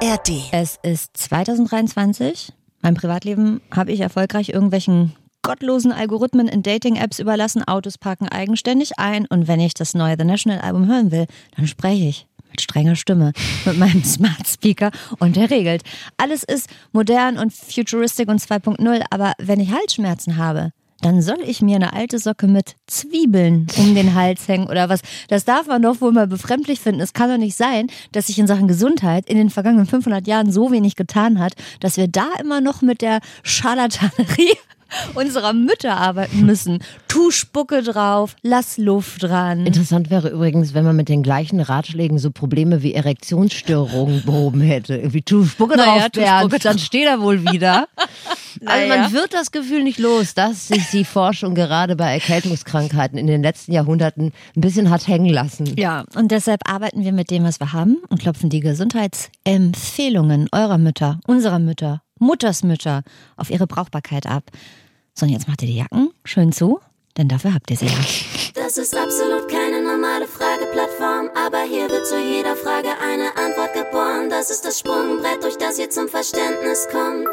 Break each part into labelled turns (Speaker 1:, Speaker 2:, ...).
Speaker 1: ARD.
Speaker 2: Es ist 2023. Mein Privatleben habe ich erfolgreich irgendwelchen gottlosen Algorithmen in Dating-Apps überlassen. Autos parken eigenständig ein. Und wenn ich das neue The National Album hören will, dann spreche ich mit strenger Stimme mit meinem Smart Speaker und der regelt. Alles ist modern und futuristic und 2.0. Aber wenn ich Halsschmerzen habe, dann soll ich mir eine alte Socke mit Zwiebeln um den Hals hängen oder was. Das darf man doch wohl mal befremdlich finden. Es kann doch nicht sein, dass sich in Sachen Gesundheit in den vergangenen 500 Jahren so wenig getan hat, dass wir da immer noch mit der Scharlatanerie unserer Mütter arbeiten müssen. Tu Spucke drauf, lass Luft dran.
Speaker 3: Interessant wäre übrigens, wenn man mit den gleichen Ratschlägen so Probleme wie Erektionsstörungen behoben hätte. Irgendwie tu Spucke
Speaker 2: Naja,
Speaker 3: drauf,
Speaker 2: tu
Speaker 3: Bernd,
Speaker 2: Spucke
Speaker 3: dann steht er wohl wieder. Also man wird das Gefühl nicht los, dass sich die Forschung gerade bei Erkältungskrankheiten in den letzten Jahrhunderten ein bisschen hat hängen lassen.
Speaker 2: Ja, und deshalb arbeiten wir mit dem, was wir haben und klopfen die Gesundheitsempfehlungen eurer Mütter, unserer Mütter, Muttersmütter auf ihre Brauchbarkeit ab. So, und jetzt macht ihr die Jacken schön zu, denn dafür habt ihr sie ja.
Speaker 4: Das ist absolut keine normale Frageplattform, aber hier wird zu jeder Frage eine Antwort geboren. Das ist das Sprungbrett, durch das ihr zum Verständnis kommt.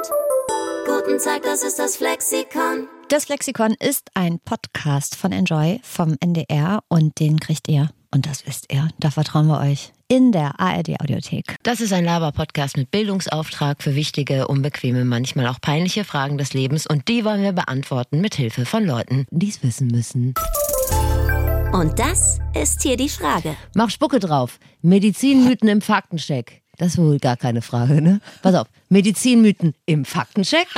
Speaker 4: Guten Tag, das ist das Flexikon.
Speaker 2: Das Lexikon ist ein Podcast von Enjoy vom NDR und den kriegt ihr, und das wisst ihr, da vertrauen wir euch, in der ARD Audiothek.
Speaker 3: Das ist ein Laber-Podcast mit Bildungsauftrag für wichtige, unbequeme, manchmal auch peinliche Fragen des Lebens und die wollen wir beantworten mit Hilfe von Leuten, die es wissen müssen.
Speaker 4: Und das ist hier die Frage.
Speaker 3: Mach Spucke drauf. Medizinmythen im Faktencheck. Das ist wohl gar keine Frage, ne? Pass auf. Medizinmythen im Faktencheck.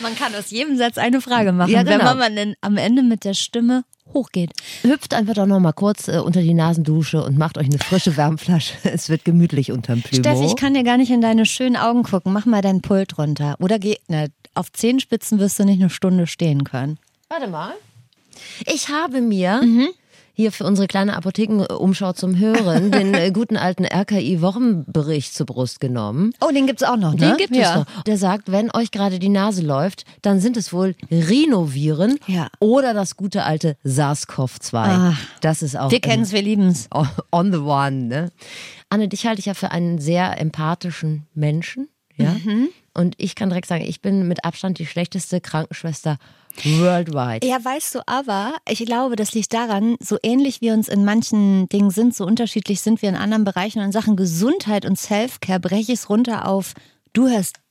Speaker 2: Man kann aus jedem Satz eine Frage machen,
Speaker 3: Ja, genau.
Speaker 2: wenn man dann am Ende mit der Stimme hochgeht.
Speaker 3: Hüpft einfach doch noch mal kurz äh, unter die Nasendusche und macht euch eine frische Wärmflasche. Es wird gemütlich unterm Plümo.
Speaker 2: Steffi, ich kann dir gar nicht in deine schönen Augen gucken. Mach mal deinen Pult runter. Oder geh, ne, auf Zehenspitzen wirst du nicht eine Stunde stehen können.
Speaker 3: Warte mal. Ich habe mir
Speaker 2: Mhm.
Speaker 3: Hier für unsere kleine Apothekenumschau zum Hören den äh, guten alten RKI-Wochenbericht zur Brust genommen.
Speaker 2: Oh, den gibt's auch noch, ne?
Speaker 3: Den gibt
Speaker 2: ja.
Speaker 3: es noch. Der sagt, wenn euch gerade die Nase läuft, dann sind es wohl Rhinoviren
Speaker 2: Ja.
Speaker 3: oder das gute alte SARS-CoV-2.
Speaker 2: Ah.
Speaker 3: das ist auch
Speaker 2: Wir kennen's, wir lieben's.
Speaker 3: on- on the one. Ne? Anne, dich halte ich ja für einen sehr empathischen Menschen. Ja?
Speaker 2: Mhm.
Speaker 3: Und ich kann direkt sagen, ich bin mit Abstand die schlechteste Krankenschwester worldwide.
Speaker 2: Ja, weißt du, aber ich glaube, das liegt daran, so ähnlich wir uns in manchen Dingen sind, so unterschiedlich sind wir in anderen Bereichen. Und in Sachen Gesundheit und Selfcare breche ich es runter auf, du hörst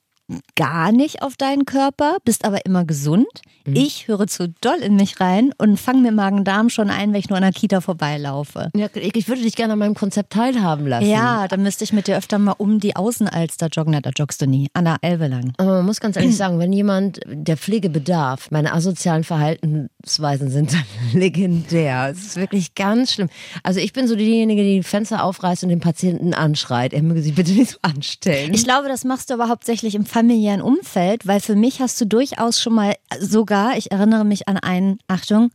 Speaker 2: gar nicht auf deinen Körper, bist aber immer gesund. Ich höre zu doll in mich rein und fange mir Magen-Darm schon ein, wenn ich nur an der Kita vorbeilaufe.
Speaker 3: Ja, ich würde dich gerne an meinem Konzept teilhaben lassen.
Speaker 2: Ja, dann müsste ich mit dir öfter mal um die Außenalster joggen. Na, da joggst du nie. An der Elbe lang.
Speaker 3: Aber man muss ganz ehrlich sagen, wenn jemand der Pflege bedarf, meine asozialen Verhaltensweisen sind dann legendär. Es ist wirklich ganz schlimm. Also ich bin so diejenige, die die Fenster aufreißt und den Patienten anschreit. Er möge sich bitte nicht so anstellen.
Speaker 2: Ich glaube, das machst du aber hauptsächlich im familiären Umfeld, weil für mich hast du durchaus schon mal sogar, ich erinnere mich an einen, Achtung,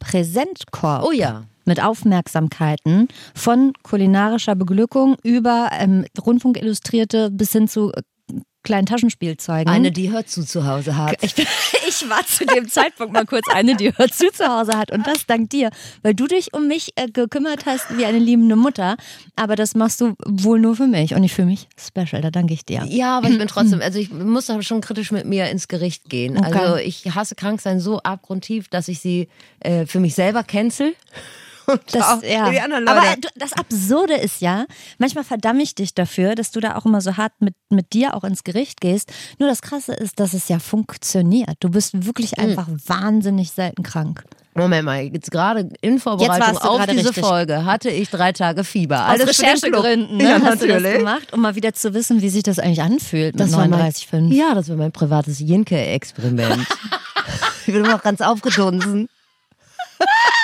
Speaker 2: Präsentkorb.
Speaker 3: oh ja.
Speaker 2: Mit Aufmerksamkeiten von kulinarischer Beglückung über ähm, Rundfunkillustrierte bis hin zu kleinen Taschenspielzeugen.
Speaker 3: Eine, die hört zu zu Hause hat.
Speaker 2: ich, ich war zu dem Zeitpunkt mal kurz eine, die hört zu zu Hause hat. Und das dank dir, weil du dich um mich äh, gekümmert hast wie eine liebende Mutter. Aber das machst du wohl nur für mich und nicht für mich special. Da danke ich dir.
Speaker 3: Ja, aber ich bin trotzdem, also ich muss da schon kritisch mit mir ins Gericht gehen.
Speaker 2: Okay.
Speaker 3: Also ich hasse Kranksein so abgrundtief, dass ich sie äh, für mich selber cancel. Und
Speaker 2: Das,
Speaker 3: auch
Speaker 2: ja.
Speaker 3: die anderen Leute.
Speaker 2: Aber du, das Absurde ist ja, manchmal verdamme ich dich dafür, dass du da auch immer so hart mit, mit dir auch ins Gericht gehst. Nur das Krasse ist, dass es ja funktioniert. Du bist wirklich
Speaker 3: Mhm.
Speaker 2: einfach wahnsinnig selten krank.
Speaker 3: Moment mal, jetzt gerade in Vorbereitung auf diese
Speaker 2: richtig.
Speaker 3: Folge hatte ich drei Tage Fieber.
Speaker 2: Aus
Speaker 3: Alles.
Speaker 2: Recherchegründen ne,
Speaker 3: Ja,
Speaker 2: hast du das
Speaker 3: natürlich.
Speaker 2: gemacht, um mal wieder zu wissen, wie sich das eigentlich anfühlt mit
Speaker 3: Das war mein,
Speaker 2: 39,5.
Speaker 3: ja, das war mein privates Jinke-Experiment. ich bin immer noch ganz aufgedunsen.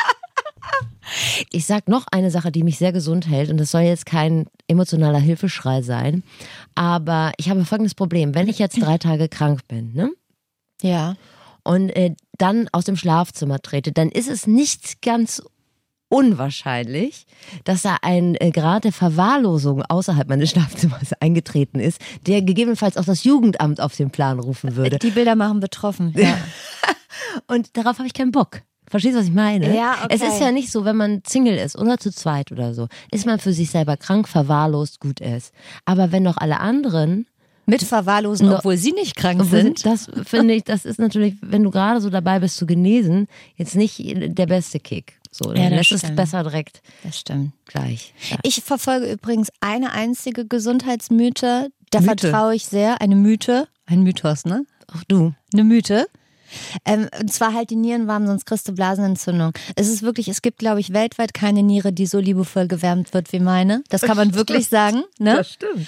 Speaker 3: Ich sag noch eine Sache, die mich sehr gesund hält, und das soll jetzt kein emotionaler Hilfeschrei sein, aber ich habe folgendes Problem. Wenn ich jetzt drei Tage krank bin, ne?
Speaker 2: Ja.
Speaker 3: und äh, dann aus dem Schlafzimmer trete, dann ist es nicht ganz unwahrscheinlich, dass da ein äh, Grad der Verwahrlosung außerhalb meines Schlafzimmers eingetreten ist, der gegebenenfalls auch das Jugendamt auf den Plan rufen würde.
Speaker 2: Die Bilder machen betroffen. Ja.
Speaker 3: Und darauf habe ich keinen Bock. Verstehst du, was ich meine?
Speaker 2: Ja, okay.
Speaker 3: Es ist ja nicht so, wenn man Single ist oder zu zweit oder so, ist man für sich selber krank, verwahrlost, gut ist. Aber wenn noch alle anderen
Speaker 2: Mit verwahrlosen,
Speaker 3: No.
Speaker 2: obwohl sie nicht krank sind.
Speaker 3: Das finde ich, das ist natürlich, wenn du gerade so dabei bist zu genesen, jetzt nicht der beste Kick. So, dann
Speaker 2: Ja, das stimmt.
Speaker 3: besser direkt
Speaker 2: Das stimmt.
Speaker 3: gleich. Ja.
Speaker 2: Ich verfolge übrigens eine einzige Gesundheitsmythe. Da vertraue ich sehr. Eine Mythe. Ein Mythos, ne?
Speaker 3: Auch du.
Speaker 2: Eine Mythe. Ähm, und zwar halt die Nieren warm, sonst kriegst du Blasenentzündung. Es ist wirklich, es gibt, glaube ich, weltweit keine Niere, die so liebevoll gewärmt wird wie meine. Das kann man wirklich sagen. Ne?
Speaker 3: stimmt.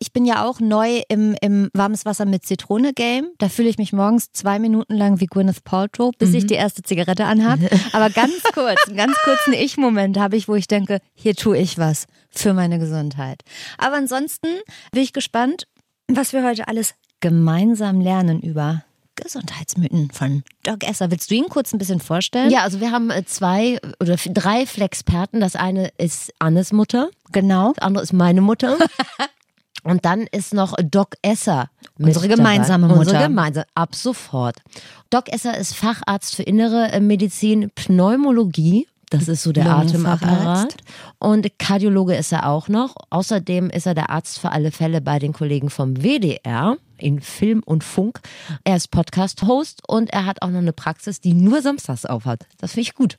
Speaker 2: Ich bin ja auch neu im, im warmes Wasser mit Zitrone Game. Da fühle ich mich morgens zwei Minuten lang wie Gwyneth Paltrow, bis ich die erste Zigarette anhab. Aber ganz kurz, einen ganz kurzen Ich-Moment habe ich, wo ich denke, hier tue ich was für meine Gesundheit. Aber ansonsten bin ich gespannt, was wir heute alles gemeinsam lernen über Gesundheitsmythen von Doc Esser. Willst du ihn kurz ein bisschen vorstellen?
Speaker 3: Ja, also wir haben äh, zwei oder drei Flexperten. Das eine ist Annes Mutter,
Speaker 2: Genau.
Speaker 3: das andere ist meine Mutter. Und dann ist noch Doc Esser.
Speaker 2: Unsere gemeinsame
Speaker 3: dabei. Unsere
Speaker 2: Mutter.
Speaker 3: gemeinsame, ab sofort. Doc Esser ist Facharzt für innere äh, Medizin, Pneumologie. Das ist so der. Atemapparat. Und Kardiologe ist er auch noch. Außerdem ist er der Arzt für alle Fälle bei den Kollegen vom WDR in Film und Funk. Er ist Podcast-Host und er hat auch noch eine Praxis, die nur samstags aufhat. Das finde ich gut.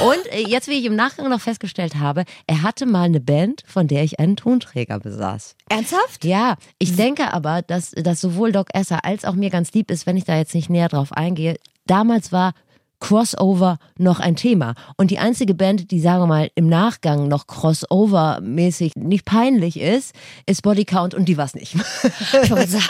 Speaker 3: Und äh, jetzt, wie ich im Nachgang noch festgestellt habe, er hatte mal eine Band, von der ich einen Tonträger besaß.
Speaker 2: Ernsthaft?
Speaker 3: Ja, ich denke aber, dass, dass sowohl Doc Esser als auch mir ganz lieb ist, wenn ich da jetzt nicht näher drauf eingehe. Damals war Crossover noch ein Thema. Und die einzige Band, die, sagen wir mal, im Nachgang noch Crossover-mäßig nicht peinlich ist, ist Bodycount und die war's nicht.
Speaker 2: Ich wollte sagen.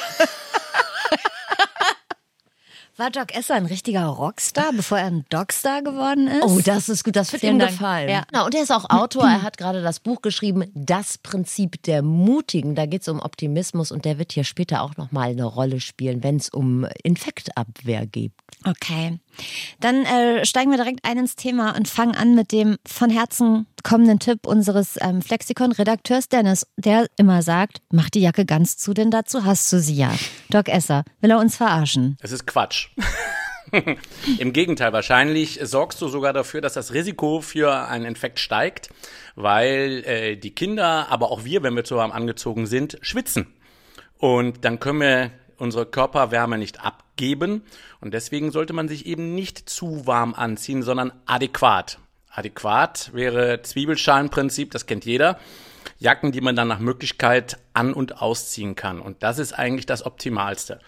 Speaker 2: War Doc Esser ein richtiger Rockstar, bevor er ein Dogstar geworden ist?
Speaker 3: Oh, das ist gut, das wird
Speaker 2: Vielen
Speaker 3: ihm
Speaker 2: Dank.
Speaker 3: gefallen.
Speaker 2: Ja.
Speaker 3: Na, und er ist auch Autor, er hat gerade das Buch geschrieben, Das Prinzip der Mutigen. Da geht es um Optimismus und der wird hier später auch nochmal eine Rolle spielen, wenn es um Infektabwehr geht.
Speaker 2: Okay. Dann äh, steigen wir direkt ein ins Thema und fangen an mit dem von Herzen kommenden Tipp unseres ähm, Flexikon-Redakteurs Dennis, der immer sagt, mach die Jacke ganz zu, denn dazu hast du sie ja. Doc Esser, will er uns verarschen?
Speaker 1: Es ist Quatsch. Im Gegenteil, wahrscheinlich sorgst du sogar dafür, dass das Risiko für einen Infekt steigt, weil äh, die Kinder, aber auch wir, wenn wir zu warm angezogen sind, schwitzen. Und dann können wir unsere Körperwärme nicht abgeben. Und deswegen sollte man sich eben nicht zu warm anziehen, sondern adäquat. Adäquat wäre Zwiebelschalenprinzip, das kennt jeder. Jacken, die man dann nach Möglichkeit an- und ausziehen kann. Und das ist eigentlich das Optimalste.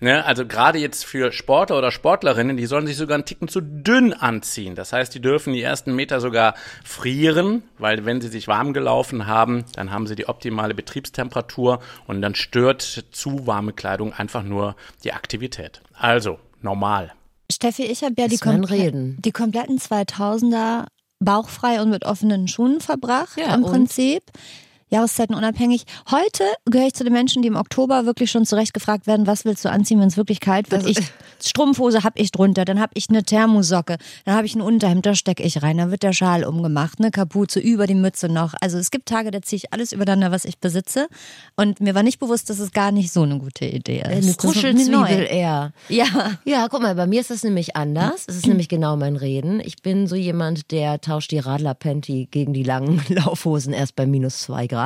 Speaker 1: Ne? Also gerade jetzt für Sportler oder Sportlerinnen, die sollen sich sogar einen Ticken zu dünn anziehen. Das heißt, die dürfen die ersten Meter sogar frieren, weil wenn sie sich warm gelaufen haben, dann haben sie die optimale Betriebstemperatur und dann stört zu warme Kleidung einfach nur die Aktivität. Also normal.
Speaker 2: Steffi, ich habe ja die, komple-
Speaker 3: Reden.
Speaker 2: die kompletten 2000er bauchfrei und mit offenen Schuhen verbracht
Speaker 3: Ja,
Speaker 2: im
Speaker 3: und?
Speaker 2: Jahreszeiten unabhängig. Heute gehöre ich zu den Menschen, die im Oktober wirklich schon zurecht gefragt werden, was willst du anziehen, wenn es wirklich kalt wird. Ich, Strumpfhose habe ich drunter, dann habe ich eine Thermosocke, dann habe ich ein Unterhemd, da stecke ich rein, dann wird der Schal umgemacht, eine Kapuze über die Mütze noch. Also es gibt Tage, da ziehe ich alles übereinander, was ich besitze. Und mir war nicht bewusst, dass es gar nicht so eine gute Idee ist.
Speaker 3: Eine Kuschelzwiebel eher.
Speaker 2: Ja.
Speaker 3: Ja, guck mal, bei mir ist das nämlich anders. Es ist nämlich genau mein Reden. Ich bin so jemand, der tauscht die Radler-Panty gegen die langen Laufhosen erst bei minus zwei Grad.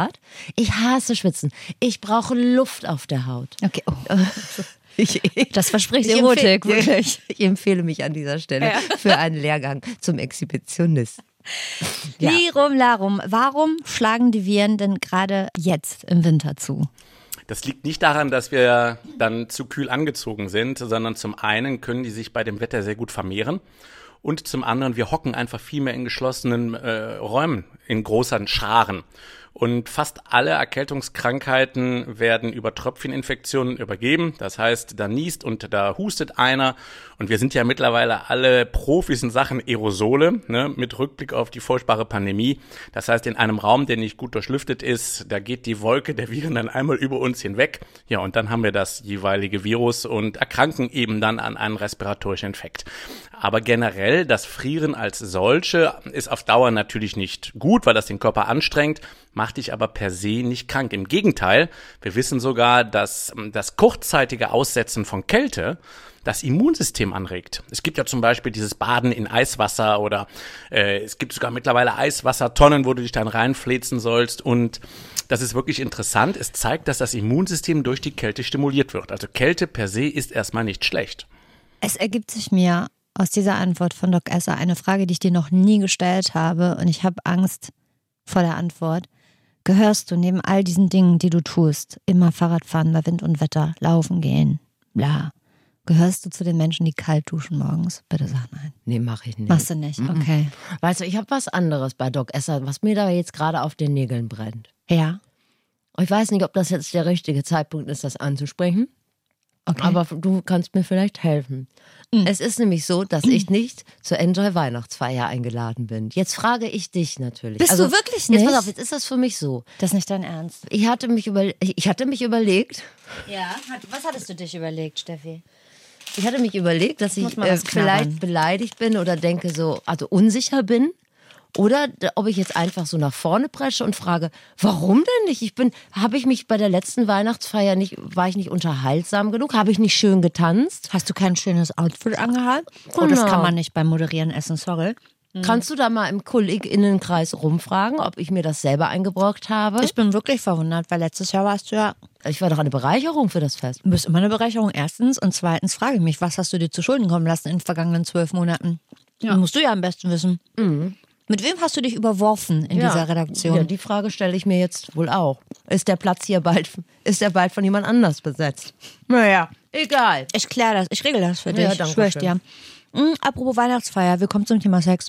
Speaker 3: Ich hasse Schwitzen. Ich brauche Luft auf der Haut.
Speaker 2: Okay. Oh.
Speaker 3: Ich,
Speaker 2: Das verspricht
Speaker 3: ich
Speaker 2: Erotik,
Speaker 3: empfehle-
Speaker 2: wirklich.
Speaker 3: Ich empfehle mich an dieser Stelle für einen Lehrgang zum Exhibitionist. Ja.
Speaker 2: Lirum Larum, warum schlagen die Viren denn gerade jetzt im Winter zu?
Speaker 1: Das liegt nicht daran, dass wir dann zu kühl angezogen sind, sondern zum einen können die sich bei dem Wetter sehr gut vermehren und zum anderen, wir hocken einfach viel mehr in geschlossenen äh, Räumen, in großen Scharen. Und fast alle Erkältungskrankheiten werden über Tröpfcheninfektionen übergeben. Das heißt, da niest und da hustet einer. Und wir sind ja mittlerweile alle Profis in Sachen Aerosole, ne, mit Rückblick auf die furchtbare Pandemie. Das heißt, in einem Raum, der nicht gut durchlüftet ist, da geht die Wolke der Viren dann einmal über uns hinweg. Ja, und dann haben wir das jeweilige Virus und erkranken eben dann an einem respiratorischen Infekt. Aber generell, das Frieren als solche ist auf Dauer natürlich nicht gut, weil das den Körper anstrengt. macht dich aber per se nicht krank. Im Gegenteil, wir wissen sogar, dass ähm, das kurzzeitige Aussetzen von Kälte das Immunsystem anregt. Es gibt ja zum Beispiel dieses Baden in Eiswasser oder äh, es gibt sogar mittlerweile Eiswassertonnen, wo du dich dann reinfläzen sollst. Und das ist wirklich interessant. Es zeigt, dass das Immunsystem durch die Kälte stimuliert wird. Also Kälte per se ist erstmal nicht schlecht.
Speaker 2: Es ergibt sich mir aus dieser Antwort von Doc Esser eine Frage, die ich dir noch nie gestellt habe und ich habe Angst vor der Antwort. Gehörst du neben all diesen Dingen, die du tust, immer Fahrrad fahren bei Wind und Wetter, laufen gehen, bla, gehörst du zu den Menschen, die kalt duschen morgens? Bitte sag nein.
Speaker 3: Nee, mache ich nicht.
Speaker 2: Machst du nicht? Okay.
Speaker 3: Weißt du, ich habe was anderes bei Doc Esser, was mir da jetzt gerade auf den Nägeln brennt.
Speaker 2: Ja.
Speaker 3: Ich weiß nicht, ob das jetzt der richtige Zeitpunkt ist, das anzusprechen.
Speaker 2: Okay.
Speaker 3: Aber du kannst mir vielleicht helfen. Es ist nämlich so, dass ich nicht zur Enjoy Weihnachtsfeier eingeladen bin. Jetzt frage ich dich natürlich.
Speaker 2: Bist du wirklich nicht?
Speaker 3: Jetzt pass auf, jetzt ist das für mich so.
Speaker 2: das ist nicht dein Ernst.
Speaker 3: Ich hatte mich, über, ich hatte mich überlegt,
Speaker 2: Ja. Was hattest du dich überlegt, Steffi?
Speaker 3: ich hatte mich überlegt, dass ich äh, vielleicht beleidigt bin oder denke so, also unsicher bin. Oder ob ich jetzt einfach so nach vorne presche und frage, warum denn nicht? Ich bin, habe ich mich bei der letzten Weihnachtsfeier nicht, war ich nicht unterhaltsam genug? Habe ich nicht schön getanzt?
Speaker 2: Hast du kein schönes Outfit angehabt? Oh, das
Speaker 3: Genau.
Speaker 2: kann man nicht beim Moderieren essen, sorry.
Speaker 3: Kannst du da mal im KollegInnenkreis rumfragen, ob ich mir das selber eingebrockt habe?
Speaker 2: Ich bin wirklich verwundert, weil letztes Jahr warst du ja,
Speaker 3: Ich war doch eine Bereicherung für das Fest.
Speaker 2: du bist immer eine Bereicherung erstens und zweitens frage ich mich, was hast du dir zu Schulden kommen lassen in den vergangenen zwölf Monaten? Ja. Musst du ja am besten wissen. Mit wem hast du dich überworfen in dieser Redaktion?
Speaker 3: Ja, die Frage stelle ich mir jetzt wohl auch. Ist der Platz hier bald, ist der bald von jemand anders besetzt? Naja, egal.
Speaker 2: Ich kläre das, ich regel das für dich,
Speaker 3: Ja, danke
Speaker 2: schwör ich dir. Hm, apropos Weihnachtsfeier, wir kommen zum Thema Sex.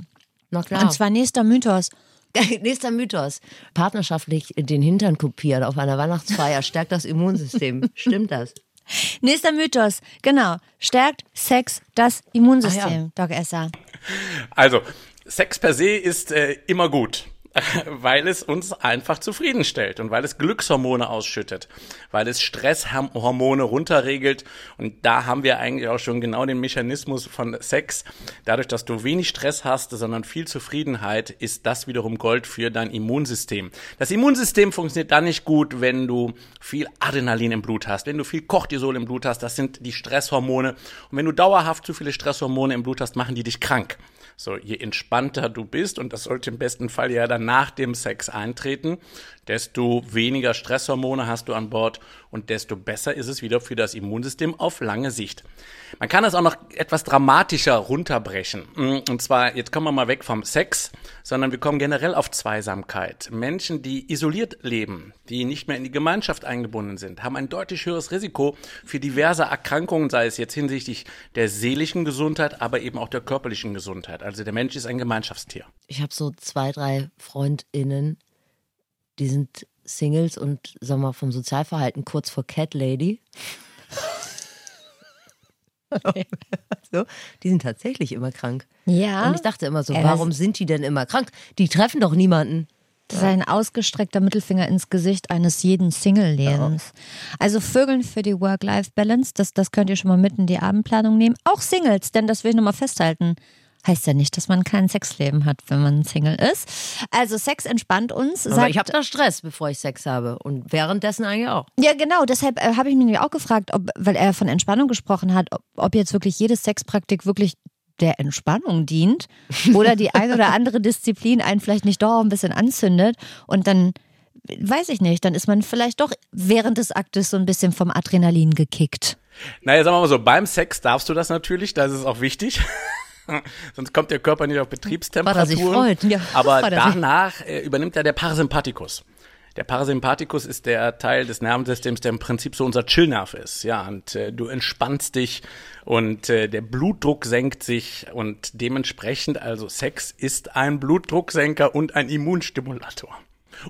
Speaker 3: Na klar.
Speaker 2: Und zwar nächster Mythos.
Speaker 3: Nächster Mythos. Partnerschaftlich den Hintern kopieren auf einer Weihnachtsfeier stärkt das Immunsystem. Stimmt das?
Speaker 2: Nächster Mythos, genau. Stärkt Sex das Immunsystem,
Speaker 3: Ah,
Speaker 2: Doc Esser.
Speaker 1: Also, Sex per se ist äh, immer gut, weil es uns einfach zufriedenstellt und weil es Glückshormone ausschüttet, weil es Stresshormone runterregelt und da haben wir eigentlich auch schon genau den Mechanismus von Sex. Dadurch, dass du wenig Stress hast, sondern viel Zufriedenheit, ist das wiederum Gold für dein Immunsystem. Das Immunsystem funktioniert dann nicht gut, wenn du viel Adrenalin im Blut hast, wenn du viel Cortisol im Blut hast, das sind die Stresshormone und wenn du dauerhaft zu viele Stresshormone im Blut hast, machen die dich krank. So, je entspannter du bist, und das sollte im besten Fall ja dann nach dem Sex eintreten, desto weniger Stresshormone hast du an Bord und desto besser ist es wieder für das Immunsystem auf lange Sicht. Man kann das auch noch etwas dramatischer runterbrechen. Mm, Und zwar, jetzt kommen wir mal weg vom Sex, sondern wir kommen generell auf Zweisamkeit. Menschen, die isoliert leben, die nicht mehr in die Gemeinschaft eingebunden sind, haben ein deutlich höheres Risiko für diverse Erkrankungen, sei es jetzt hinsichtlich der seelischen Gesundheit, aber eben auch der körperlichen Gesundheit. Also der Mensch ist ein Gemeinschaftstier.
Speaker 3: Ich habe so zwei, drei FreundInnen, die sind Singles und, sag mal, vom Sozialverhalten kurz vor Cat Lady. so, die sind tatsächlich immer krank.
Speaker 2: Ja.
Speaker 3: Und ich dachte immer so,
Speaker 2: das-
Speaker 3: warum sind die denn immer krank? Die treffen doch niemanden.
Speaker 2: Das ist ein ausgestreckter Mittelfinger ins Gesicht eines jeden Single-Lebens. Also Vögeln für die Work-Life-Balance, das, das könnt ihr schon mal mit in die Abendplanung nehmen. Auch Singles, denn das will ich nochmal festhalten. Heißt ja nicht, dass man kein Sexleben hat, wenn man Single ist. Also Sex entspannt uns.
Speaker 3: Aber
Speaker 2: sagt-
Speaker 3: ich habe da Stress, bevor ich Sex habe. Und währenddessen eigentlich auch.
Speaker 2: Ja, genau. Deshalb äh, habe ich mich nämlich auch gefragt, ob, weil er von Entspannung gesprochen hat, ob, ob jetzt wirklich jede Sexpraktik wirklich der Entspannung dient oder die ein oder andere Disziplin einen vielleicht nicht doch auch ein bisschen anzündet und dann weiß ich nicht, dann ist man vielleicht doch während des Aktes so ein bisschen vom Adrenalin gekickt.
Speaker 1: Naja, sagen wir mal so, beim Sex darfst du das natürlich, das ist auch wichtig. Sonst kommt der Körper nicht auf Betriebstemperatur.
Speaker 3: Er sich freut. Ja,
Speaker 1: Aber
Speaker 3: er
Speaker 1: danach äh, übernimmt er der Parasympathikus. Der Parasympathikus ist der Teil des Nervensystems, der im Prinzip so unser Chillnerv ist. Ja, und äh, du entspannst dich und äh, der Blutdruck senkt sich und dementsprechend, also Sex ist ein Blutdrucksenker und ein Immunstimulator.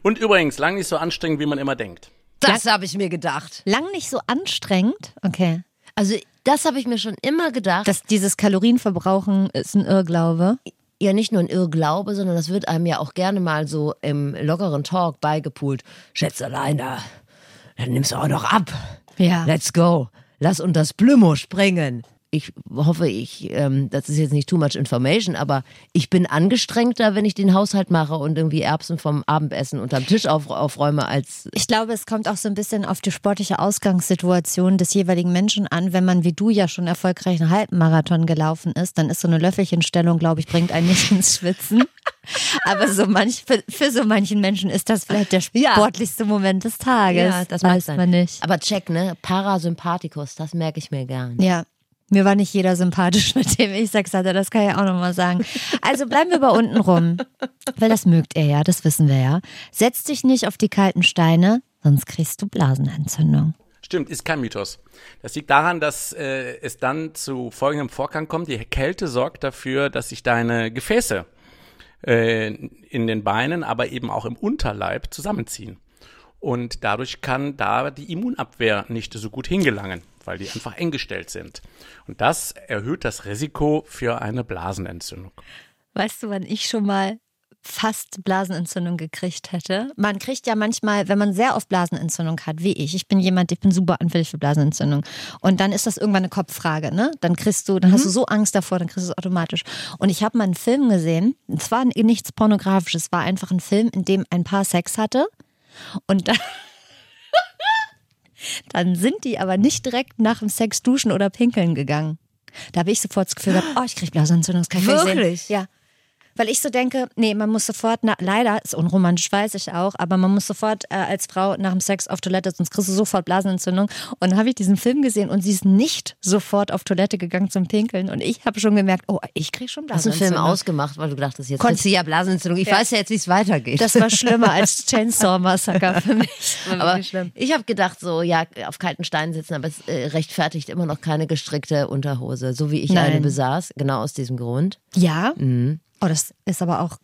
Speaker 1: Und übrigens, lang nicht so anstrengend, wie man immer denkt.
Speaker 3: Das habe ich mir gedacht.
Speaker 2: Lang nicht so anstrengend. Okay.
Speaker 3: Also, das habe ich mir schon immer gedacht.
Speaker 2: Dass dieses Kalorienverbrauchen ist ein Irrglaube.
Speaker 3: ja nicht nur ein Irrglaube, sondern das wird einem ja auch gerne mal so im lockeren Talk beigepult. Schätzelein, da, dann nimmst du auch noch ab.
Speaker 2: Ja.
Speaker 3: Let's go. Lass unter das Blümo springen. Ich hoffe, ich, ähm, das ist jetzt nicht too much information, aber ich bin angestrengter, wenn ich den Haushalt mache und irgendwie Erbsen vom Abendessen unterm Tisch auf, aufräume, als
Speaker 2: Ich glaube, es kommt auch so ein bisschen auf die sportliche Ausgangssituation des jeweiligen Menschen an. Wenn man wie du ja schon erfolgreich einen Halbmarathon gelaufen ist, dann ist so eine Löffelchenstellung, glaube ich, bringt einen nicht ins Schwitzen. Aber so manch, für, für so manchen Menschen ist das vielleicht der
Speaker 3: Ja.
Speaker 2: sportlichste Moment des Tages.
Speaker 3: Ja, das
Speaker 2: weiß man nicht.
Speaker 3: Aber check, ne? Parasympathikus, das merke ich mir gern.
Speaker 2: Ja. Mir war nicht jeder sympathisch, mit dem ich Sex hatte, das kann ich auch nochmal sagen. Also bleiben wir bei unten rum, weil das mögt er ja, das wissen wir ja. Setz dich nicht auf die kalten Steine, sonst kriegst du Blasenentzündung.
Speaker 1: Stimmt, ist kein Mythos. Das liegt daran, dass äh, es dann zu folgendem Vorgang kommt. Die Kälte sorgt dafür, dass sich deine Gefäße äh, in den Beinen, aber eben auch im Unterleib zusammenziehen. Und dadurch kann da die Immunabwehr nicht so gut hingelangen, weil die einfach eng gestellt sind. Und das erhöht das Risiko für eine Blasenentzündung.
Speaker 2: Weißt du, wann ich schon mal fast Blasenentzündung gekriegt hätte? Man kriegt ja manchmal, wenn man sehr oft Blasenentzündung hat, wie ich. Ich bin jemand, ich bin super anfällig für Blasenentzündung. Und dann ist das irgendwann eine Kopffrage, ne? Dann kriegst du, dann hast du so Angst davor, dann kriegst du es automatisch. Und ich habe mal einen Film gesehen, es war nichts pornografisches, es war einfach ein Film, in dem ein Paar Sex hatte. Und dann, dann sind die aber nicht direkt nach dem Sex duschen oder pinkeln gegangen. Da habe ich sofort das Gefühl gehabt, oh, ich krieg Blasenentzündung, das kann ich nicht sehen.
Speaker 3: Wirklich?
Speaker 2: Ja. Weil ich so denke, nee, man muss sofort, na, leider, ist unromantisch, weiß ich auch, aber man muss sofort äh, als Frau nach dem Sex auf Toilette, sonst kriegst du sofort Blasenentzündung. Und dann habe ich diesen Film gesehen und sie ist nicht sofort auf Toilette gegangen zum Pinkeln. Und ich habe schon gemerkt, oh, ich krieg schon
Speaker 3: Hast du einen
Speaker 2: Blasenentzündung.
Speaker 3: Film ausgemacht, weil du gedacht hast, jetzt
Speaker 2: Konnt-
Speaker 3: du ja Blasenentzündung. Ich
Speaker 2: Ja.
Speaker 3: weiß ja jetzt, wie es weitergeht.
Speaker 2: Das war schlimmer als Chainsaw Massacre für mich.
Speaker 3: Aber
Speaker 2: schlimm.
Speaker 3: ich habe gedacht, so, ja, auf kalten Steinen sitzen, aber es äh, rechtfertigt immer noch keine gestrickte Unterhose, so wie ich
Speaker 2: Nein.
Speaker 3: eine besaß, genau aus diesem Grund.
Speaker 2: Ja?
Speaker 3: Mhm.
Speaker 2: Oh, das ist aber auch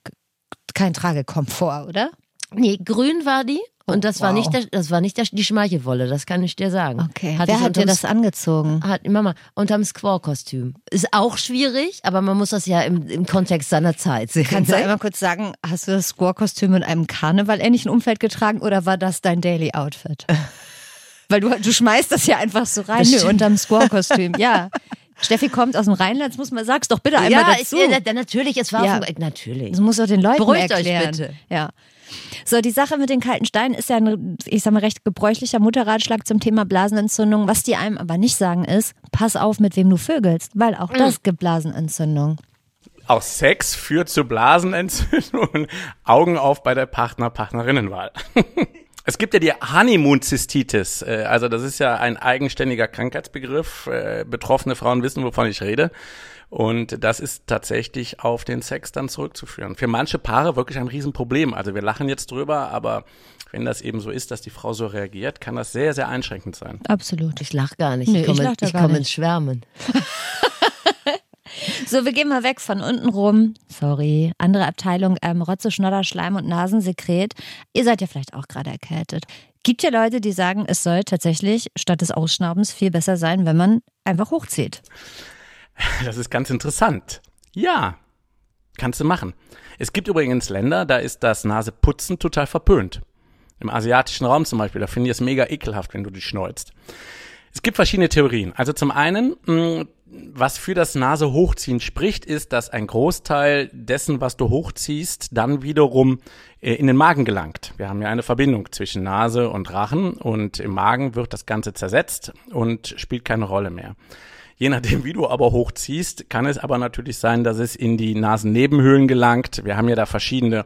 Speaker 2: kein Tragekomfort, oder?
Speaker 3: Nee, grün war die. Und das war
Speaker 2: wow.
Speaker 3: nicht, der, das war nicht der, die Schmeichelwolle, das kann ich dir sagen.
Speaker 2: Okay.
Speaker 3: Hatte
Speaker 2: Wer hat dir das angezogen?
Speaker 3: Hat Mama unterm Squaw-Kostüm. Ist auch schwierig, aber man muss das ja im, im Kontext seiner Zeit sehen.
Speaker 2: Kannst du einmal kurz sagen, hast du das Score-Kostüm in einem Karneval-ähnlichen Umfeld getragen oder war das dein Daily-Outfit? Weil du, du schmeißt das ja einfach so rein,
Speaker 3: Das
Speaker 2: nö, unterm Score-Kostüm. Ja. Steffi kommt aus dem Rheinland, das muss man sag's doch bitte einmal
Speaker 3: ja,
Speaker 2: dazu.
Speaker 3: ich, ja, natürlich, es war
Speaker 2: Ja.
Speaker 3: auf dem- natürlich.
Speaker 2: Das muss doch den Leuten
Speaker 3: Beruhigt euch
Speaker 2: erklären.
Speaker 3: bitte.
Speaker 2: Ja. So, die Sache mit den kalten Steinen ist ja ein, ich sag mal, recht gebräuchlicher Mutterratschlag zum Thema Blasenentzündung. Was die einem aber nicht sagen ist, pass auf, mit wem du vögelst, weil auch das gibt Blasenentzündung.
Speaker 1: Auch Sex führt zu Blasenentzündungen. Augen auf bei der Partner-Partnerinnenwahl. Es gibt ja die Honeymoon-Zystitis. Äh, Also das ist ja ein eigenständiger Krankheitsbegriff. Äh, Betroffene Frauen wissen, wovon ich rede. Und das ist tatsächlich auf den Sex dann zurückzuführen. Für manche Paare wirklich ein Riesenproblem. Also wir lachen jetzt drüber, aber wenn das eben so ist, dass die Frau so reagiert, kann das sehr, sehr einschränkend sein.
Speaker 2: Absolut.
Speaker 3: Ich lach gar nicht.
Speaker 2: Nee,
Speaker 3: ich komme
Speaker 2: ich lach da
Speaker 3: ich
Speaker 2: gar
Speaker 3: komm
Speaker 2: nicht.
Speaker 3: ins Schwärmen.
Speaker 2: So, wir gehen mal weg von unten rum. Sorry. Andere Abteilung, ähm, Rotze, Schnodder, Schleim und Nasensekret. Ihr seid ja vielleicht auch gerade erkältet. Gibt ja Leute, die sagen, es soll tatsächlich statt des Ausschnaubens viel besser sein, wenn man einfach hochzieht.
Speaker 1: Das ist ganz interessant. Ja, kannst du machen. Es gibt übrigens Länder, da ist das Naseputzen total verpönt. Im asiatischen Raum zum Beispiel, da finde ich es mega ekelhaft, wenn du dich schneuzt. Es gibt verschiedene Theorien. Also zum einen, mh, was für das Nase hochziehen spricht, ist, dass ein Großteil dessen, was du hochziehst, dann wiederum äh, in den Magen gelangt. Wir haben ja eine Verbindung zwischen Nase und Rachen und im Magen wird das Ganze zersetzt und spielt keine Rolle mehr. Je nachdem, wie du aber hochziehst, kann es aber natürlich sein, dass es in die Nasennebenhöhlen gelangt. Wir haben ja da verschiedene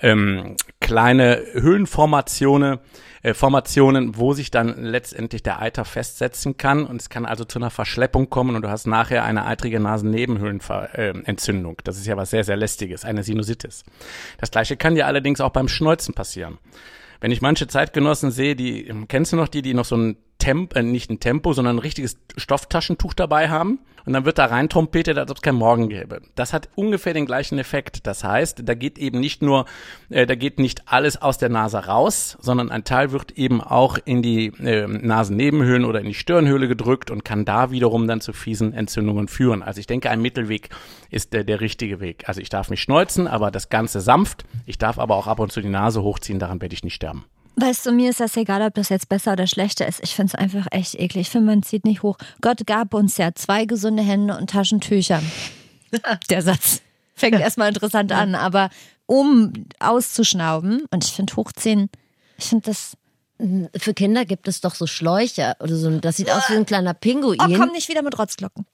Speaker 1: ähm, kleine Höhlenformationen, äh, Formationen, wo sich dann letztendlich der Eiter festsetzen kann. Und es kann also zu einer Verschleppung kommen und du hast nachher eine eitrige Nasennebenhöhlenentzündung. Das ist ja was sehr, sehr lästiges, eine Sinusitis. Das gleiche kann dir allerdings auch beim Schneuzen passieren. Wenn ich manche Zeitgenossen sehe, die, kennst du noch die, die noch so ein Temp, äh, nicht ein Tempo, sondern ein richtiges Stofftaschentuch dabei haben und dann wird da rein trompetet, als ob es kein Morgen gäbe. Das hat ungefähr den gleichen Effekt. Das heißt, da geht eben nicht nur, äh, da geht nicht alles aus der Nase raus, sondern ein Teil wird eben auch in die äh, Nasennebenhöhlen oder in die Stirnhöhle gedrückt und kann da wiederum dann zu fiesen Entzündungen führen. Also ich denke, ein Mittelweg ist der, der richtige Weg. Also ich darf mich schneuzen, aber das Ganze sanft. Ich darf aber auch ab und zu die Nase hochziehen, daran werde ich nicht sterben.
Speaker 2: Weißt du, mir ist das egal, ob das jetzt besser oder schlechter ist. Ich finde es einfach echt eklig. Ich finde, man zieht nicht hoch. Gott gab uns ja zwei gesunde Hände und Taschentücher. Der Satz fängt erstmal interessant an, aber um auszuschnauben, und ich finde hochziehen, ich finde das.
Speaker 3: Für Kinder gibt es doch so Schläuche oder so. Das sieht aus wie ein kleiner Pinguin.
Speaker 2: Oh, komm nicht wieder mit Rotzglocken.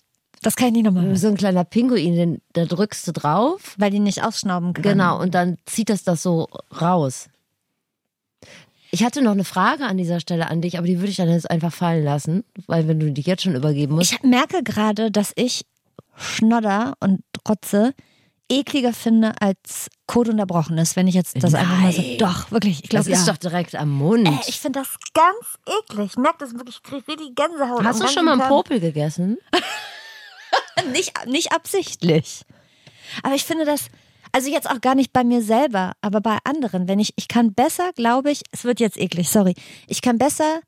Speaker 2: Das kann ich nicht nochmal
Speaker 3: so ein kleiner Pinguin, den, da drückst du drauf.
Speaker 2: Weil die nicht ausschnauben kann.
Speaker 3: Genau, und dann zieht das das so raus. Ich hatte noch eine Frage an dieser Stelle an dich, aber die würde ich dann jetzt einfach fallen lassen, weil wenn du dich jetzt schon übergeben musst.
Speaker 2: Ich merke gerade, dass ich Schnodder und Rotze ekliger finde als Kot unterbrochenes, wenn ich jetzt das einfach mal so.
Speaker 3: Nein.
Speaker 2: Doch, wirklich. Ich
Speaker 3: das
Speaker 2: glaube,
Speaker 3: ist
Speaker 2: ja.
Speaker 3: doch direkt am Mund.
Speaker 2: Äh, ich finde das ganz eklig. Ich merke das wirklich, ich kriege richtig Gänsehaut.
Speaker 3: Hast du schon mal einen Popel gegessen?
Speaker 2: Nicht, nicht absichtlich. Aber ich finde das, also jetzt auch gar nicht bei mir selber, aber bei anderen. Wenn ich, ich kann besser, glaube ich, es wird jetzt eklig, sorry. Ich kann besser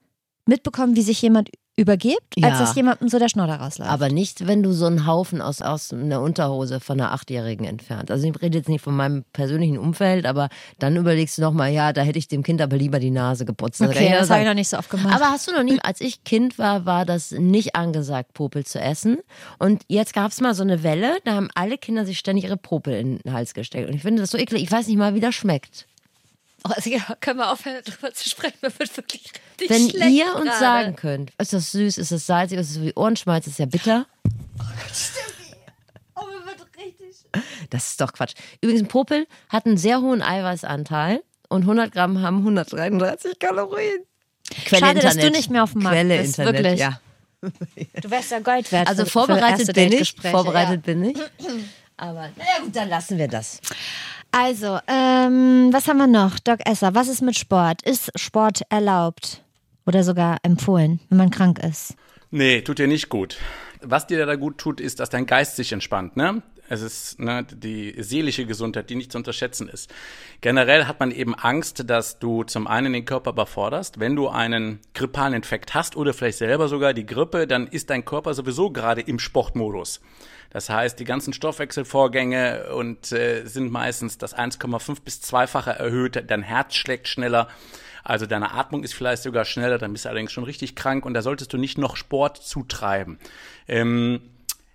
Speaker 2: mitbekommen, wie sich jemand übergibt, als
Speaker 3: Ja.
Speaker 2: dass jemandem so der Schnodder rausläuft.
Speaker 3: Aber nicht, wenn du so einen Haufen aus, aus einer Unterhose von einer Achtjährigen entfernt. Also ich rede jetzt nicht von meinem persönlichen Umfeld, aber dann überlegst du nochmal, ja, da hätte ich dem Kind aber lieber die Nase geputzt.
Speaker 2: okay, das habe ich noch nicht so oft gemacht.
Speaker 3: Aber hast du noch nie, als ich Kind war, war das nicht angesagt, Popel zu essen. Und jetzt gab es mal so eine Welle, da haben alle Kinder sich ständig ihre Popel in den Hals gesteckt. Und ich finde das so eklig. Ich weiß nicht mal, wie das schmeckt.
Speaker 2: Oh, also, ja, können wir aufhören, darüber zu sprechen? Wird wirklich richtig
Speaker 3: Wenn
Speaker 2: schlecht
Speaker 3: ihr uns
Speaker 2: gerade.
Speaker 3: sagen könnt, ist das süß, ist das salzig, ist das wie Ohrenschmalz, ist ja bitter.
Speaker 2: Oh, mir wird richtig.
Speaker 3: Das ist doch Quatsch. Übrigens, ein Popel hat einen sehr hohen Eiweißanteil und 100 Gramm haben 133 Kalorien. Quelle
Speaker 2: Schade, dass
Speaker 3: Internet.
Speaker 2: du nicht mehr auf dem Markt
Speaker 3: Quelle
Speaker 2: bist,
Speaker 3: Internet,
Speaker 2: wirklich.
Speaker 3: ja.
Speaker 2: Du wärst ja Gold wert.
Speaker 3: Also
Speaker 2: für, für erste
Speaker 3: vorbereitet bin ich. Vorbereitet bin ich. Aber naja gut, dann lassen wir das.
Speaker 2: Also, ähm, was haben wir noch? Doc Esser, was ist mit Sport? Ist Sport erlaubt? Oder sogar empfohlen, wenn man krank ist?
Speaker 1: Nee, tut dir nicht gut. Was dir da gut tut, ist, dass dein Geist sich entspannt, ne? Es ist ne, die seelische Gesundheit, die nicht zu unterschätzen ist. Generell hat man eben Angst, dass du zum einen den Körper überforderst. Wenn du einen grippalen Infekt hast oder vielleicht selber sogar die Grippe, dann ist dein Körper sowieso gerade im Sportmodus. Das heißt, die ganzen Stoffwechselvorgänge und äh, sind meistens das 1,5 bis 2-fache erhöht. Dein Herz schlägt schneller. Also deine Atmung ist vielleicht sogar schneller, dann bist du allerdings schon richtig krank und da solltest du nicht noch Sport zutreiben. Ähm,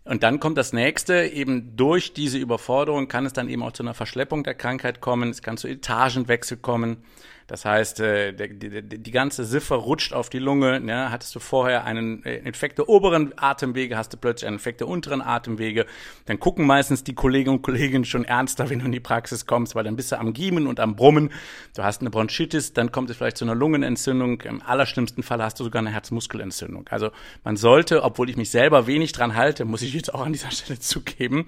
Speaker 1: und dann kommt das nächste, eben durch diese Überforderung kann es dann eben auch zu einer Verschleppung der Krankheit kommen, es kann zu Etagenwechsel kommen. Das heißt, äh, die, die, die ganze Siffer rutscht auf die Lunge. Ne? Hattest du vorher einen äh, Infekt der oberen Atemwege, hast du plötzlich einen Infekt der unteren Atemwege. Dann gucken meistens die Kollegen und Kolleginnen schon ernster, wenn du in die Praxis kommst, weil dann bist du am Giemen und am Brummen. Du hast eine Bronchitis, dann kommt es vielleicht zu einer Lungenentzündung. Im allerschlimmsten Fall hast du sogar eine Herzmuskelentzündung. Also man sollte, obwohl ich mich selber wenig dran halte, muss ich jetzt auch an dieser Stelle zugeben,